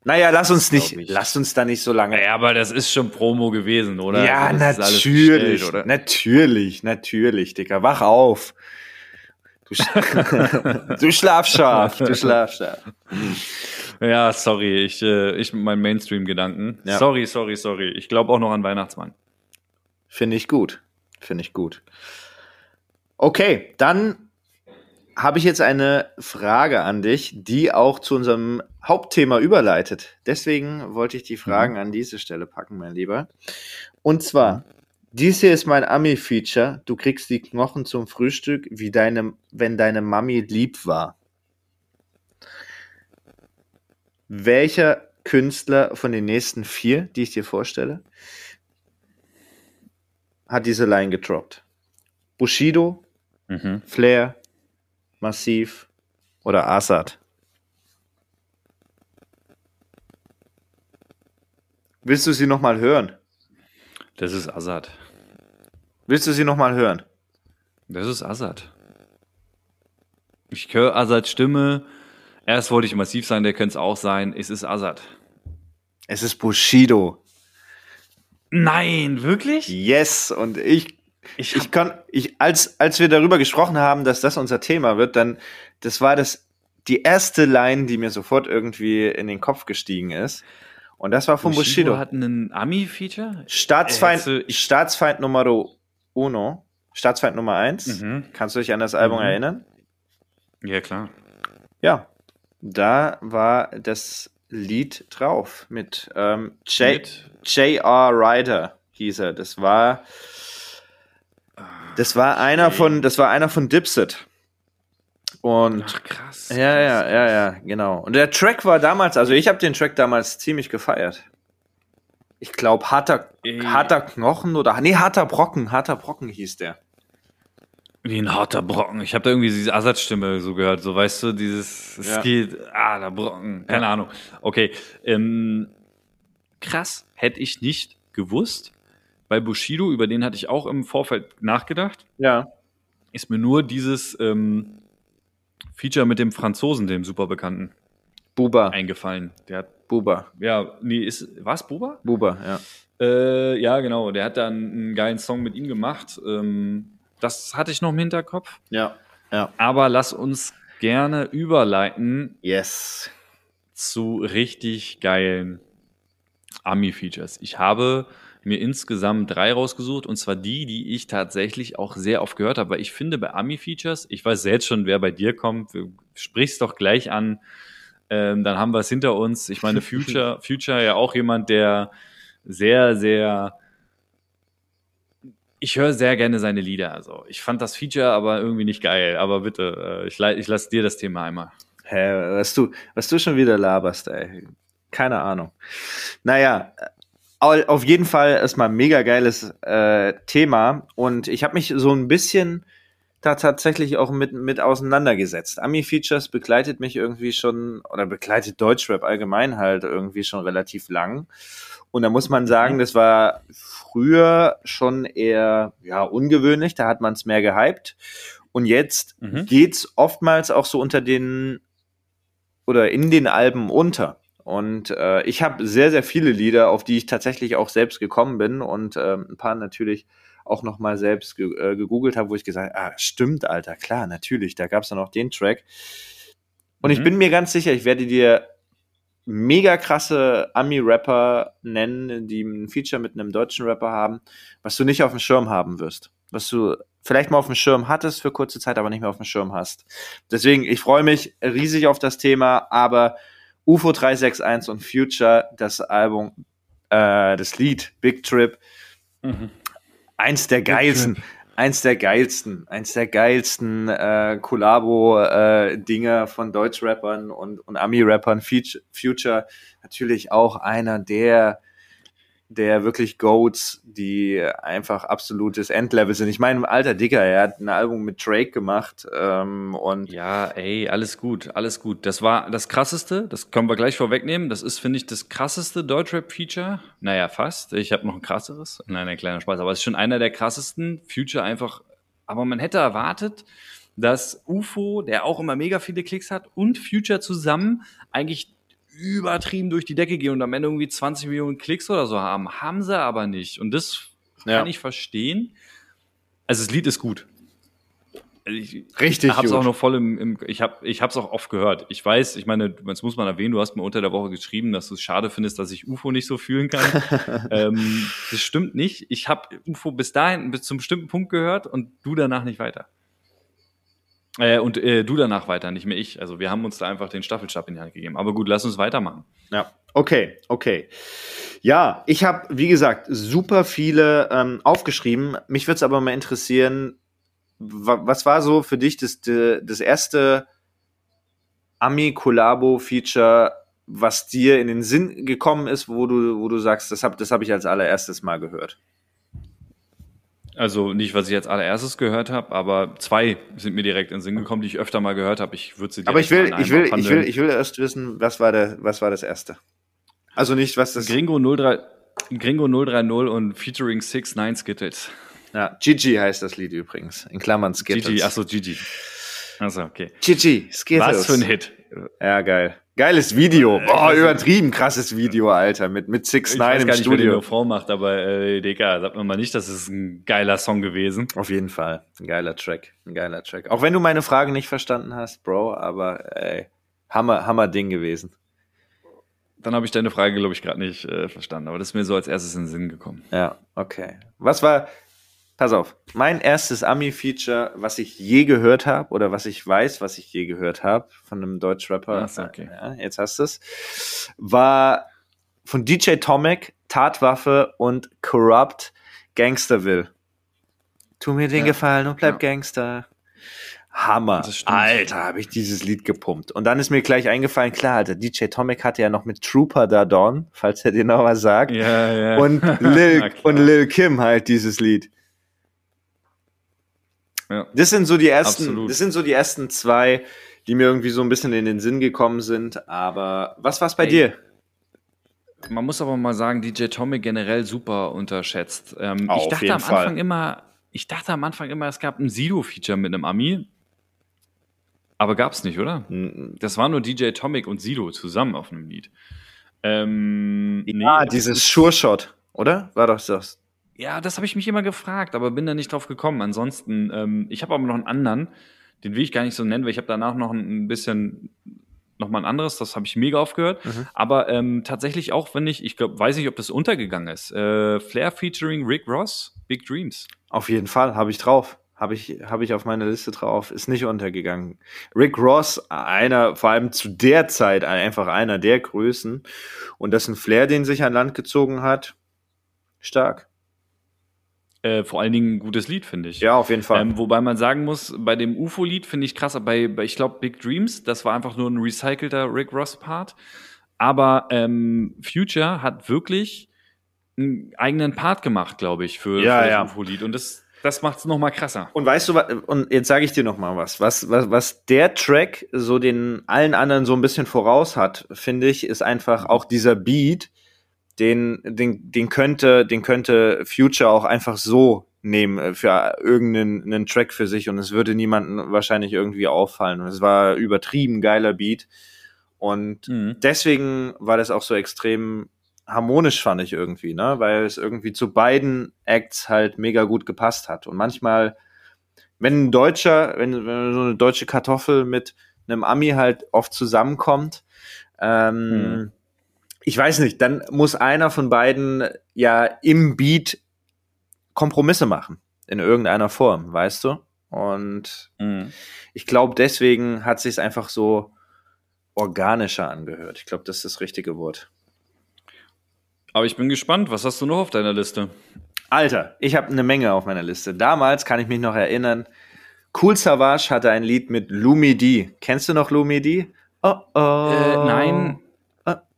B: Naja, lass uns nicht,
A: ich.
B: lasst uns da nicht so lange.
A: Ja, aber das ist schon Promo gewesen, oder?
B: ja,
A: Also
B: natürlich,
A: bestellt, oder?
B: natürlich, natürlich, Dicker, wach auf. Du, du schlafscharf, du schlafscharf.
A: Ja, sorry, ich, äh, ich mit meinen Mainstream-Gedanken.
B: Ja.
A: Sorry, sorry, sorry. Ich glaube auch noch an Weihnachtsmann.
B: Finde ich gut. Finde ich gut. Okay, dann habe ich jetzt eine Frage an dich, die auch zu unserem Hauptthema überleitet. Deswegen wollte ich die Fragen an diese Stelle packen, mein Lieber. Und zwar, dies hier ist mein Ami-Feature. Du kriegst die Knochen zum Frühstück, wie deine, wenn deine Mami lieb war. Welcher Künstler von den nächsten vier, die ich dir vorstelle, hat diese Line gedroppt? Bushido,
A: Mhm.
B: Flair, Massiv oder Assad? Willst du sie nochmal hören?
A: Das ist Assad.
B: Willst du sie nochmal hören?
A: Das ist Assad. Ich höre Assads Stimme. Erst wollte ich massiv sein, der könnte es auch sein. Es ist Assad.
B: Es ist Bushido.
A: Nein, wirklich?
B: Yes, und ich,
A: Ich
B: ich kann, ich, als, als wir darüber gesprochen haben, dass das unser Thema wird, dann, das war das, die erste Line, die mir sofort irgendwie in den Kopf gestiegen ist. Und das war von Bushido.
A: hat einen Ami-Feature?
B: Staatsfeind,
A: Äh,
B: Staatsfeind Nummer uno, Staatsfeind Nummer eins.
A: Mhm.
B: Kannst du dich an das Album
A: Mhm.
B: erinnern?
A: Ja, klar.
B: Ja, da war das Lied drauf mit ähm, J.R. Ryder hieß er. Das war das war einer von das war einer von Dipset. Und
A: Ach, krass.
B: ja, ja, ja, ja, genau. Und der Track war damals, also ich habe den Track damals ziemlich gefeiert. Ich glaube harter
A: Ey.
B: harter Knochen oder nee, harter Brocken, harter Brocken hieß der.
A: Wie ein harter Brocken. Ich habe da irgendwie diese Assad-Stimme so gehört. So, weißt du, dieses, es
B: Ja.
A: geht, ah, der Brocken. Keine Ahnung. Okay. Ähm, krass. Hätte ich nicht gewusst. Bei Bushido, über den hatte ich auch im Vorfeld nachgedacht.
B: Ja.
A: Ist mir nur dieses ähm, Feature mit dem Franzosen, dem super bekannten,
B: Buba,
A: eingefallen. Der hat,
B: Buba,
A: ja, nee, ist, was, Buba?
B: Buba, ja.
A: Äh, ja, genau. Der hat dann einen geilen Song mit ihm gemacht. Ähm, das hatte ich noch im Hinterkopf.
B: Ja. Ja.
A: Aber lass uns gerne überleiten
B: Yes.
A: zu richtig geilen Ami-Features. Ich habe mir insgesamt drei rausgesucht und zwar die, die ich tatsächlich auch sehr oft gehört habe. Weil ich finde bei Ami-Features, ich weiß jetzt schon, wer bei dir kommt, du sprichst doch gleich an, ähm, dann haben wir es hinter uns. Ich meine, Future, Future ja auch jemand, der sehr, sehr ich höre sehr gerne seine Lieder. Also ich fand das Feature aber irgendwie nicht geil. Aber bitte, äh, ich, ich lasse dir das Thema einmal.
B: Hä, was du, was du schon wieder laberst, ey. Keine Ahnung. Naja, auf jeden Fall erstmal ein mega geiles äh, Thema. Und ich habe mich so ein bisschen da tatsächlich auch mit, mit auseinandergesetzt. Ami-Features begleitet mich irgendwie schon, oder begleitet Deutschrap allgemein halt irgendwie schon relativ lang. Und da muss man sagen, das war früher schon eher ja, ungewöhnlich, da hat man es mehr gehypt. Und jetzt
A: Mhm.
B: geht's oftmals auch so unter den oder in den Alben unter. Und äh, ich habe sehr, sehr viele Lieder, auf die ich tatsächlich auch selbst gekommen bin und ähm, ein paar natürlich auch noch mal selbst ge äh, gegoogelt habe, wo ich gesagt habe, ah, stimmt, Alter, klar, natürlich, da gab's dann auch den Track. Und ich
A: Mhm.
B: bin mir ganz sicher, ich werde dir mega krasse Ami-Rapper nennen, die ein Feature mit einem deutschen Rapper haben, was du nicht auf dem Schirm haben wirst. Was du vielleicht mal auf dem Schirm hattest für kurze Zeit, aber nicht mehr auf dem Schirm hast. Deswegen, ich freue mich riesig auf das Thema, aber UFO 361 und Future, das Album, äh, das Lied Big Trip,
A: Mhm.
B: eins der geilsten, eins der geilsten, eins der geilsten äh, Kollabo-Dinger von Deutschrappern und, und Ami-Rappern. Future natürlich auch einer der der wirklich Goats, die einfach absolutes Endlevel sind. Ich meine, alter Dicker, er hat ein Album mit Drake gemacht ähm, und
A: Ja, ey, alles gut, alles gut. Das war das krasseste, das können wir gleich vorwegnehmen. Das ist, finde ich, das krasseste Deutschrap-Feature. Naja, fast. Ich habe noch ein krasseres. Nein, ein kleiner Spaß, aber es ist schon einer der krassesten. Future einfach, aber man hätte erwartet, dass UFO, der auch immer mega viele Klicks hat, und Future zusammen eigentlich übertrieben durch die Decke gehen und am Ende irgendwie 20 Millionen Klicks oder so haben. Haben sie aber nicht. Und das
B: Ja.
A: kann ich verstehen. Also das Lied ist gut. Also Ich
B: richtig
A: habe es auch noch voll im, im ich habe ich habe es auch oft gehört. Ich weiß, ich meine, das muss man erwähnen, du hast mir unter der Woche geschrieben, dass du es schade findest, dass ich UFO nicht so fühlen kann. ähm, das stimmt nicht. Ich habe UFO bis dahin bis zum bestimmten Punkt gehört und du danach nicht weiter. Äh, und äh, du danach weiter, nicht mehr ich. Also wir haben uns da einfach den Staffelstab in die Hand gegeben. Aber gut, lass uns weitermachen.
B: Ja, okay, okay. Ja, ich habe, wie gesagt, super viele ähm, aufgeschrieben. Mich würde es aber mal interessieren, wa was war so für dich das, das erste Ami-Collabo-Feature, was dir in den Sinn gekommen ist, wo du, wo du sagst, das habe das hab ich als allererstes mal gehört?
A: Also nicht, was ich jetzt allererstes gehört habe, aber zwei sind mir direkt in den Sinn gekommen, die ich öfter mal gehört habe. Ich würde sie
B: Aber ich will, ich will, ich will, ich will erst wissen, was war der, was war das erste? Also nicht, was das.
A: Gringo 03, Gringo 030 und featuring 6 9 Skittles.
B: Ja, Gigi heißt das Lied übrigens. In Klammern Skittles.
A: Gigi, achso, Gigi. Achso, okay.
B: Gigi, Skittles.
A: Was für ein Hit.
B: Ja, geil. Geiles Video. Boah, übertrieben krasses Video, Alter. Mit, mit 6
A: Ich
B: 9
A: weiß
B: im
A: gar nicht, wer den
B: Studio.
A: nur vormacht, aber äh, Digga, sagt man mal nicht, das ist ein geiler Song gewesen.
B: Auf jeden Fall. Ein geiler Track. Ein geiler Track. Auch wenn du meine Frage nicht verstanden hast, Bro, aber ey, Hammer, Hammer Ding gewesen.
A: Dann habe ich deine Frage, glaube ich, gerade nicht äh, verstanden, aber das ist mir so als erstes in den Sinn gekommen.
B: Ja, okay. Was war, pass auf, mein erstes Ami-Feature, was ich je gehört habe oder was ich weiß, was ich je gehört habe von einem Deutschrapper,
A: Ach so, okay.
B: ja, jetzt hast du es, war von DJ Tomek, Tatwaffe und Corrupt Gangsterville. Tu mir den
A: Ja.
B: Gefallen und bleib
A: Ja.
B: Gangster. Hammer. Alter, habe ich dieses Lied gepumpt. Und dann ist mir gleich eingefallen, klar, Alter, DJ Tomek hatte ja noch mit Trooper da Dawn, falls er dir noch was sagt.
A: Ja, ja.
B: Und Lil, und Lil Kim halt dieses Lied.
A: Ja.
B: Das sind so die ersten,
A: Absolut.
B: das sind so die ersten zwei, die mir irgendwie so ein bisschen in den Sinn gekommen sind. Aber was war's bei
A: Ey.
B: dir?
A: Man muss aber mal sagen, DJ Tommy generell super unterschätzt. Ähm,
B: Auf
A: ich dachte am
B: Fall.
A: Anfang immer, ich dachte am Anfang immer, es gab ein Sido-Feature mit einem Ami. Aber gab's nicht, oder?
B: Hm,
A: Das war nur DJ Tomic und Sido zusammen auf einem Lied. Ähm,
B: Ja,
A: nee,
B: dieses Sure Shot, oder? War doch das.
A: Ja, das habe ich mich immer gefragt, aber bin da nicht drauf gekommen. Ansonsten, ähm, ich habe aber noch einen anderen, den will ich gar nicht so nennen, weil ich habe danach noch ein bisschen noch mal ein anderes, das habe ich mega aufgehört.
B: Mhm.
A: Aber ähm, tatsächlich auch, wenn ich, ich glaube, weiß nicht, ob das untergegangen ist. Äh, Flair featuring Rick Ross, Big Dreams.
B: Auf jeden Fall, habe ich drauf. Habe ich, habe ich auf meiner Liste drauf. Ist nicht untergegangen. Rick Ross, einer, vor allem zu der Zeit, einfach einer der Größen. Und das ist ein Flair, den sich an Land gezogen hat. Stark.
A: Äh, vor allen Dingen ein gutes Lied, finde ich.
B: Ja, auf jeden Fall.
A: Ähm, wobei man sagen muss, bei dem UFO-Lied finde ich krass, bei, bei ich glaube, Big Dreams, das war einfach nur ein recycelter Rick Ross-Part. Aber ähm, Future hat wirklich einen eigenen Part gemacht, glaube ich, für,
B: Ja,
A: für das
B: ja.
A: UFO-Lied. Und das, das macht es noch mal krasser.
B: Und weißt du, und jetzt sage ich dir noch mal was, was, was, was der Track so den allen anderen so ein bisschen voraus hat, finde ich, ist einfach auch dieser Beat, den, den, den könnte, den könnte Future auch einfach so nehmen äh, für irgendeinen einen Track für sich und es würde niemanden wahrscheinlich irgendwie auffallen. Und es war übertrieben geiler Beat und
A: Mhm.
B: deswegen war das auch so extrem harmonisch, fand ich irgendwie, ne? Weil es irgendwie zu beiden Acts halt mega gut gepasst hat. Und manchmal, wenn ein Deutscher, wenn, wenn so eine deutsche Kartoffel mit einem Ami halt oft zusammenkommt, ähm,
A: Mhm.
B: Ich weiß nicht, dann muss einer von beiden ja im Beat Kompromisse machen. In irgendeiner Form, weißt du? Und
A: Mhm.
B: ich glaube, deswegen hat sich einfach so organischer angehört. Ich glaube, das ist das richtige Wort.
A: Aber ich bin gespannt, was hast du noch auf deiner Liste?
B: Alter, ich habe eine Menge auf meiner Liste. Damals kann ich mich noch erinnern. Cool Savage hatte ein Lied mit Lumi D. Kennst du noch Lumi D? Oh oh.
A: Äh, nein.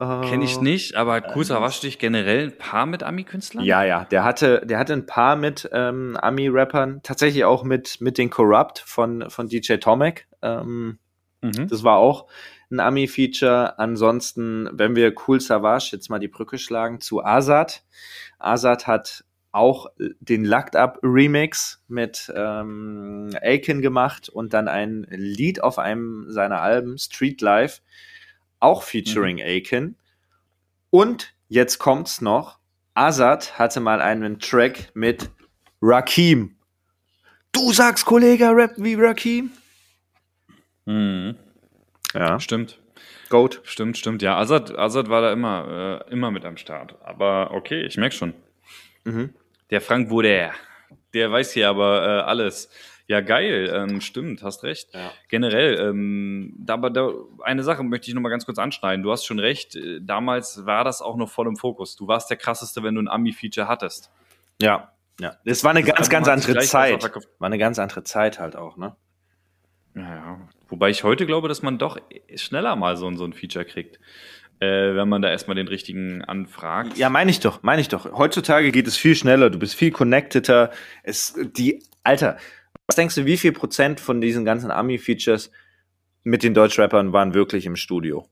B: Oh
A: Kenne ich nicht, aber Kurzer wasch dich generell ein paar mit Ami-Künstlern?
B: Ja, ja, der hatte, der hatte ein paar mit ähm, Ami-Rappern, tatsächlich auch mit, mit den Corrupt von, von DJ Tomek. Ähm,
A: Mhm.
B: das war auch ein Ami-Feature. Ansonsten, wenn wir Cool Savage jetzt mal die Brücke schlagen zu Azad. Azad hat auch den Lucked Up Remix mit ähm, Aiken gemacht und dann ein Lied auf einem seiner Alben, Street Life, auch featuring Aiken. Und jetzt kommt's noch. Azad hatte mal einen Track mit Rakim. Du sagst, Kollege, Rap wie Rakim?
A: Mhm.
B: Ja,
A: Stimmt.
B: Goat.
A: Stimmt, stimmt. Ja, Azad, Azad war da immer, äh, immer mit am Start. Aber okay, ich merke schon.
B: Mhm.
A: Der Frank Woder, der weiß hier aber äh, alles. Ja, geil, ähm, stimmt, hast recht.
B: Ja.
A: Generell, ähm, da, aber da, eine Sache möchte ich noch mal ganz kurz anschneiden. Du hast schon recht, äh, damals war das auch noch voll im Fokus. Du warst der krasseste, wenn du ein Ami-Feature hattest.
B: Ja, ja. Das war eine ganz,
A: Album
B: ganz
A: hat sich
B: andere Zeit. War eine ganz andere Zeit halt auch, ne?
A: Ja, ja. Wobei ich heute glaube, dass man doch schneller mal so, ein- so ein Feature kriegt, äh, wenn man da erstmal den richtigen anfragt.
B: Ja, meine ich doch, meine ich doch. Heutzutage geht es viel schneller, du bist viel connecteder. Es, die, Alter, was denkst du, wie viel Prozent von diesen ganzen Ami-Features mit den Deutschrappern waren wirklich im Studio?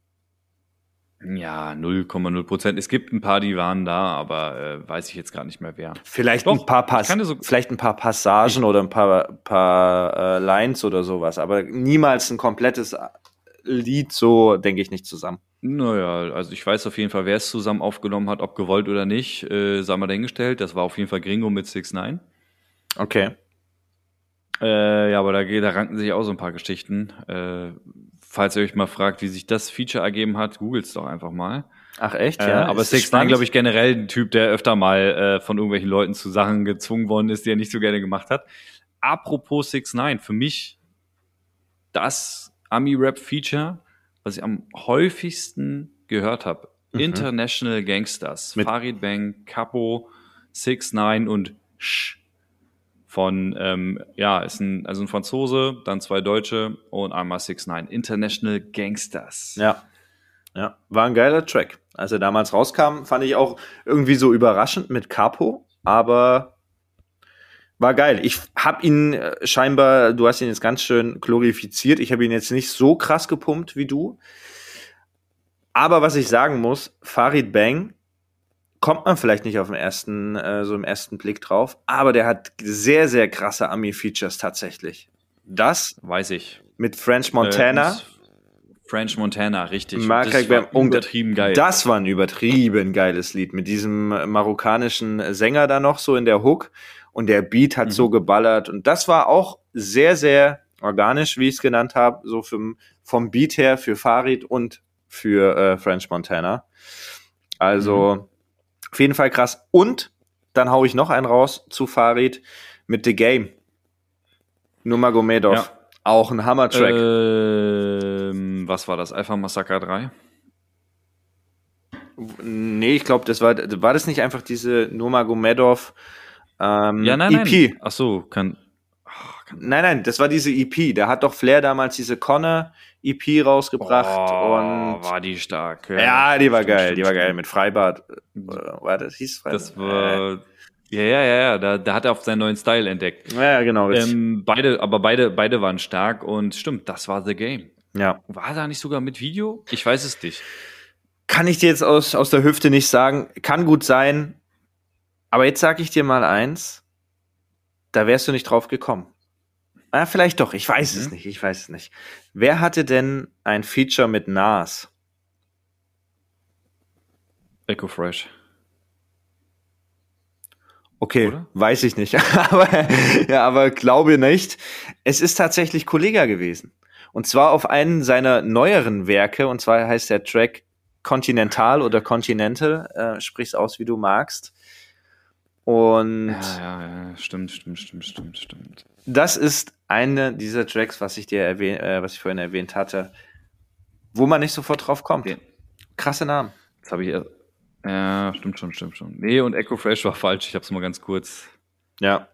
A: Ja, 0,0 Prozent. Es gibt ein paar, die waren da, aber äh, weiß ich jetzt gerade nicht mehr wer.
B: Vielleicht
A: Doch,
B: ein paar Pass
A: so-
B: vielleicht ein paar Passagen oder ein paar, paar äh, Lines oder sowas, aber niemals ein komplettes Lied so, denke ich, nicht zusammen.
A: Naja, also ich weiß auf jeden Fall, wer es zusammen aufgenommen hat, ob gewollt oder nicht, äh, sei mal dahingestellt. Das war auf jeden Fall Gringo mit 6 9
B: Okay.
A: Äh, ja, aber da, da ranken sich auch so ein paar Geschichten. Äh, falls ihr euch mal fragt, wie sich das Feature ergeben hat, googelt's doch einfach mal.
B: Ach echt?
A: Äh, aber
B: Ist
A: 6 9
B: spannend?
A: glaube ich, generell ein Typ, der öfter mal äh, von irgendwelchen Leuten zu Sachen gezwungen worden ist, die er nicht so gerne gemacht hat. Apropos 6 9 für mich das Ami-Rap-Feature, was ich am häufigsten gehört habe.
B: Mhm.
A: International Gangsters.
B: Mit-
A: Farid Bang, Capo, 6 9 und Sh. Von, ähm, ja, ist ein, also ein Franzose, dann zwei Deutsche und einmal 6 9 International Gangsters.
B: Ja. Ja, war ein geiler Track. Als er damals rauskam, fand ich auch irgendwie so überraschend mit Capo, aber war geil. Ich habe ihn äh, scheinbar, du hast ihn jetzt ganz schön glorifiziert. Ich habe ihn jetzt nicht so krass gepumpt wie du. Aber was ich sagen muss, Farid Bang kommt man vielleicht nicht auf den ersten, äh, so im ersten Blick drauf, aber der hat sehr, sehr krasse Ami-Features tatsächlich. Das
A: Weiß ich.
B: mit French Montana.
A: Äh, French Montana, richtig.
B: Mag
A: das war übertrieben geil.
B: Das war ein übertrieben geiles Lied mit diesem marokkanischen Sänger da noch so in der Hook und der Beat hat
A: Mhm.
B: so geballert und das war auch sehr sehr organisch, wie ich es genannt habe, so vom, vom Beat her für Farid und für äh, French Montana. Also
A: Mhm.
B: Auf jeden Fall krass und dann hau ich noch einen raus zu Farid mit The Game. Nurmagomedov.
A: Ja.
B: Auch ein Hammer-Track.
A: Ähm, was war das? Alpha Massacre 3?
B: Nee, ich glaube, das war, war das nicht einfach diese Nurmagomedov ähm,
A: Ja, nein,
B: EP?
A: nein. Ach so, kann.
B: Nein, nein, das war diese EP. Da hat doch Flair damals diese Connor EP rausgebracht
A: oh,
B: und
A: war die stark.
B: ja, die war
A: stimmt,
B: geil,
A: stimmt,
B: die war geil mit Freibad. Oder War das hieß Freibad?
A: Das war. Ja, ja, ja, ja. Da, da hat er auf seinen neuen Style entdeckt.
B: Äh, ja, genau.
A: Ähm, beide, aber beide, beide waren stark und stimmt, das war The Game.
B: ja.
A: War da nicht sogar mit Video? Ich weiß es nicht.
B: Kann ich dir jetzt aus, aus der Hüfte nicht sagen. Kann gut sein. Aber jetzt sage ich dir mal eins. Da wärst du nicht drauf gekommen. Ah, vielleicht doch. Ich weiß es
A: Mhm.
B: nicht. Ich weiß es nicht. Wer hatte denn ein Feature mit Nas?
A: Echo Fresh.
B: Okay,
A: Oder?
B: weiß ich nicht. aber, ja, aber glaube nicht. Es ist tatsächlich Kollega gewesen. Und zwar auf einen seiner neueren Werke. Und zwar heißt der Track Continental oder Continental. Äh, sprich's aus, wie du magst. Und
A: Ja, ja, ja, stimmt, stimmt, stimmt, stimmt, stimmt.
B: das ist eine dieser Tracks, was ich dir erwähnt, äh, was ich vorhin erwähnt hatte, wo man nicht sofort drauf kommt.
A: Okay.
B: Krasse Namen.
A: Das habe ich erst. Ja, stimmt schon, stimmt schon. Nee, und Echo Fresh war falsch. Ich habe es mal ganz kurz
B: Ja.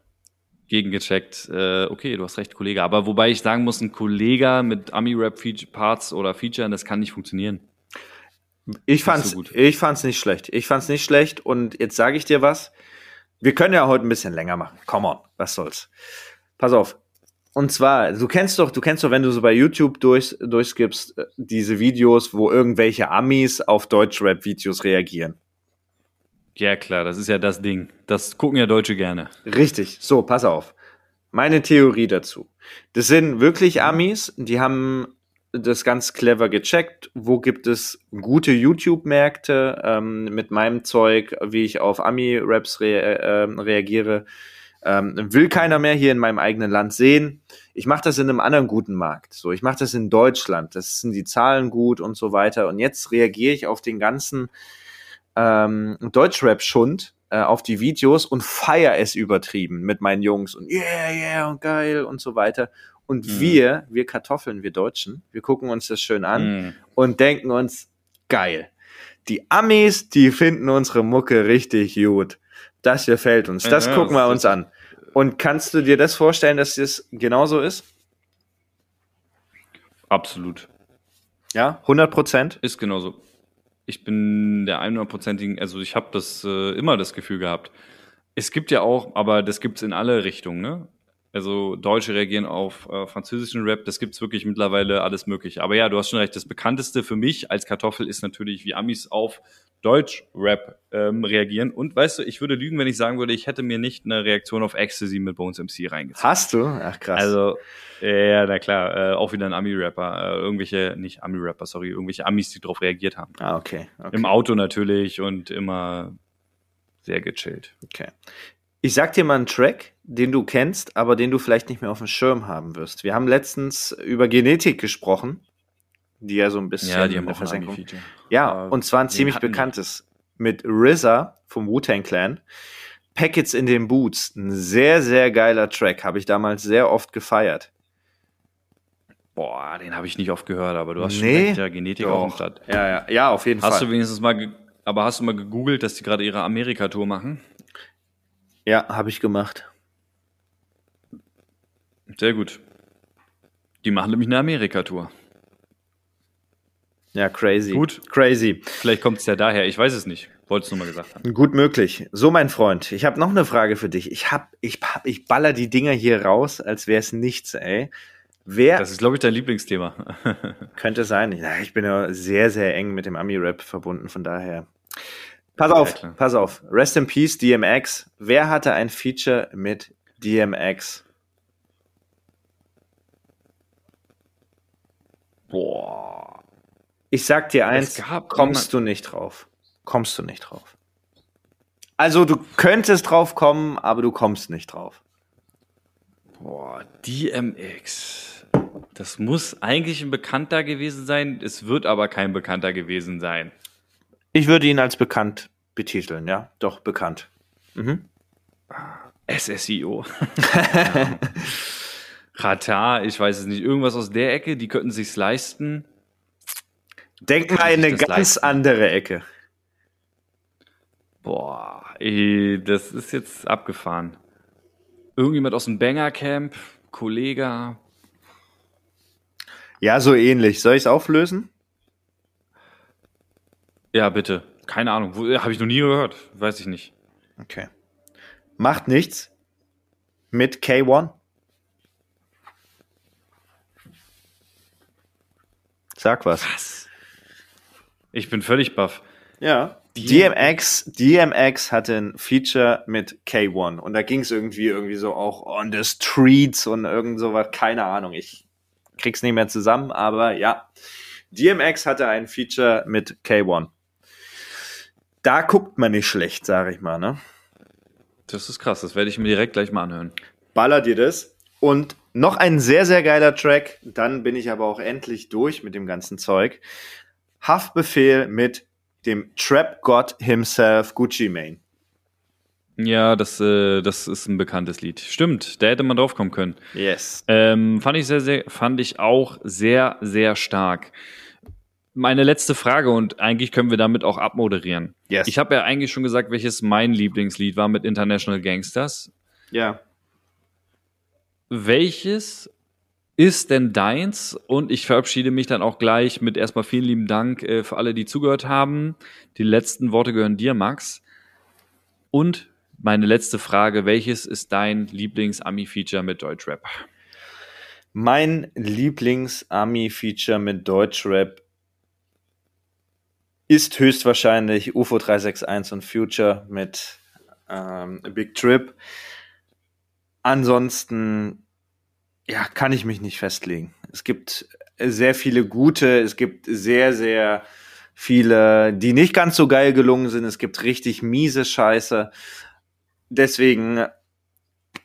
A: gegengecheckt. Äh, okay, du hast recht, Kollege. Aber wobei ich sagen muss, ein Kollege mit Ami-Rap-Parts oder Featuren, das kann nicht funktionieren.
B: Ich fand's,
A: so gut.
B: ich fand's nicht schlecht. Ich fand's nicht schlecht und jetzt sage ich dir was. Wir können ja heute ein bisschen länger machen. Come on, was soll's. Pass auf. Und zwar, du kennst doch, du kennst doch, wenn du so bei YouTube durch, durchskippst, äh, diese Videos, wo irgendwelche Amis auf Deutschrap-Videos reagieren.
A: Ja, klar, das ist ja das Ding. Das gucken ja Deutsche gerne.
B: Richtig. So, pass auf. Meine Theorie dazu. Das sind wirklich Amis, die haben das ganz clever gecheckt. Wo gibt es gute YouTube-Märkte ähm, mit meinem Zeug, wie ich auf Ami-Raps rea äh, reagiere? Ähm, will keiner mehr hier in meinem eigenen Land sehen. Ich mache das in einem anderen guten Markt. So, ich mache das in Deutschland. Das sind die Zahlen gut und so weiter. Und jetzt reagiere ich auf den ganzen ähm, Deutschrap-Schund äh, auf die Videos und feier es übertrieben mit meinen Jungs und yeah, yeah und geil und so weiter. Und
A: Mhm.
B: wir, wir Kartoffeln, wir Deutschen, wir gucken uns das schön an
A: Mhm.
B: und denken uns, geil. Die Amis, die finden unsere Mucke richtig gut. Das gefällt uns. Das
A: Ja,
B: gucken wir uns an. Und kannst du dir das vorstellen, dass das genauso ist?
A: Absolut.
B: Ja, 100 Prozent?
A: Ist genauso. Ich bin der 100%igen, also ich habe das äh, immer das Gefühl gehabt. Es gibt ja auch, aber das gibt's in alle Richtungen, ne? Also Deutsche reagieren auf äh, französischen Rap, das gibt's wirklich mittlerweile alles mögliche. Aber ja, du hast schon recht, das bekannteste für mich als Kartoffel ist natürlich, wie Amis auf Deutsch-Rap ähm, reagieren. Und weißt du, ich würde lügen, wenn ich sagen würde, ich hätte mir nicht eine Reaktion auf Ecstasy mit Bones MC reingezogen.
B: Hast du? Ach krass.
A: Also, ja, na klar, äh, auch wieder ein Ami-Rapper, äh, irgendwelche, nicht Ami-Rapper, sorry, irgendwelche Amis, die drauf reagiert haben.
B: ah, okay. okay.
A: Im Auto natürlich und immer sehr gechillt.
B: Okay. Ich sag dir mal einen Track, den du kennst, aber den du vielleicht nicht mehr auf dem Schirm haben wirst. Wir haben letztens über Genetik gesprochen, die ja so ein bisschen
A: Ja, die
B: in
A: haben
B: der
A: auch ein
B: Versenkung. Ja, und zwar ein ziemlich bekanntes. Mit RZA vom Wu-Tang Clan. Packets in den Boots. Ein sehr, sehr geiler Track. Habe ich damals sehr oft gefeiert.
A: Boah, den habe ich nicht oft gehört, aber du hast schon
B: Nee,
A: recht, ja, Genetik auf dem
B: Doch.
A: Start.
B: Ja, ja, ja, auf jeden
A: Hast
B: Fall.
A: du wenigstens mal, aber hast du mal gegoogelt, dass die gerade ihre Amerika-Tour machen?
B: ja, habe ich gemacht.
A: Sehr gut. Die machen nämlich eine Amerika-Tour.
B: Ja, crazy.
A: Gut.
B: Crazy.
A: Vielleicht kommt es ja daher, ich weiß es nicht. Wollte es nur mal gesagt haben.
B: Gut möglich. So, mein Freund, ich habe noch eine Frage für dich. Ich hab, ich, hab- ich baller die Dinger hier raus, als wäre es nichts, ey. Wer
A: Das ist, glaube ich, dein Lieblingsthema.
B: könnte sein? Ich bin ja sehr, sehr eng mit dem Ami-Rap verbunden, von daher. Pass
A: Ja,
B: auf,
A: klar.
B: pass auf. Rest in Peace, DMX. Wer hatte ein Feature mit DMX?
A: Boah.
B: Ich sag dir eins, kommst du nicht drauf. Kommst du nicht drauf. Also, du könntest drauf kommen, aber du kommst nicht drauf.
A: Boah, DMX. Das muss eigentlich ein Bekannter gewesen sein. Es wird aber kein Bekannter gewesen sein.
B: Ich würde ihn als bekannt betiteln, ja. Doch, bekannt. Mhm.
A: SSIO. Ratar, ich weiß es nicht. Irgendwas aus der Ecke, die könnten sich's leisten.
B: Denk mal in eine ganz
A: leisten?
B: andere Ecke.
A: Boah, ey, das ist jetzt abgefahren. Irgendjemand aus dem Banger-Camp, Kollege.
B: Ja, so ähnlich. Soll ich es auflösen?
A: Ja, bitte. Keine Ahnung. Habe ich noch nie gehört. Weiß ich nicht.
B: Okay. Macht nichts. Mit K1. Sag was.
A: Was? Ich bin völlig baff.
B: Ja. DMX, DMX hatte ein Feature mit K1 und da ging es irgendwie irgendwie so auch on the streets und irgend sowas, keine Ahnung, ich krieg's nicht mehr zusammen, aber ja. DMX hatte ein Feature mit K1. Da guckt man nicht schlecht, sag ich mal, ne?
A: Das ist krass. Das werde ich mir direkt gleich mal anhören.
B: Baller dir das. Und noch ein sehr, sehr geiler Track. Dann bin ich aber auch endlich durch mit dem ganzen Zeug. Haftbefehl mit dem Trap God himself, Gucci Mane.
A: Ja, das, äh, das ist ein bekanntes Lied. Stimmt, da hätte man drauf kommen können.
B: Yes.
A: Ähm, fand ich sehr, sehr, fand ich auch sehr, sehr stark. Meine letzte Frage und eigentlich können wir damit auch abmoderieren.
B: Yes.
A: Ich habe ja eigentlich schon gesagt, welches mein Lieblingslied war mit International Gangsters.
B: ja.
A: Welches ist denn deins? Und ich verabschiede mich dann auch gleich mit erstmal vielen lieben Dank äh, für alle, die zugehört haben. Die letzten Worte gehören dir, Max. Und meine letzte Frage, welches ist dein Lieblings-Ami-Feature mit Deutschrap?
B: Mein Lieblings-Ami-Feature mit Deutschrap ist höchstwahrscheinlich UFO 361 und Future mit ähm, Big Trip. Ansonsten ja, kann ich mich nicht festlegen. Es gibt sehr viele gute, es gibt sehr, sehr viele, die nicht ganz so geil gelungen sind. Es gibt richtig miese Scheiße. Deswegen,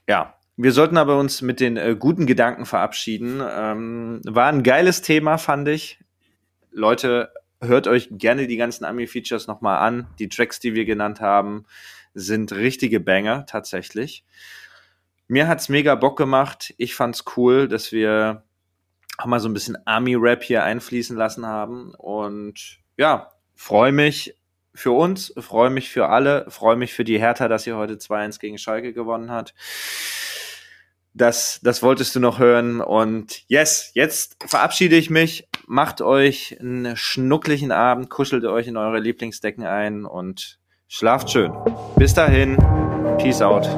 B: ja, wir sollten aber uns mit den äh, guten Gedanken verabschieden. Ähm, war ein geiles Thema, fand ich. Leute, hört euch gerne die ganzen Ami-Features nochmal an. Die Tracks, die wir genannt haben, sind richtige Banger, tatsächlich. Mir hat's mega Bock gemacht. Ich fand's cool, dass wir auch mal so ein bisschen Army-Rap hier einfließen lassen haben. Und ja, freue mich für uns, freue mich für alle, freue mich für die Hertha, dass sie heute 2-1 gegen Schalke gewonnen hat. Das, das wolltest du noch hören. Und yes, jetzt verabschiede ich mich. Macht euch einen schnucklichen Abend, kuschelt euch in eure Lieblingsdecken ein und schlaft schön. Bis dahin, peace out.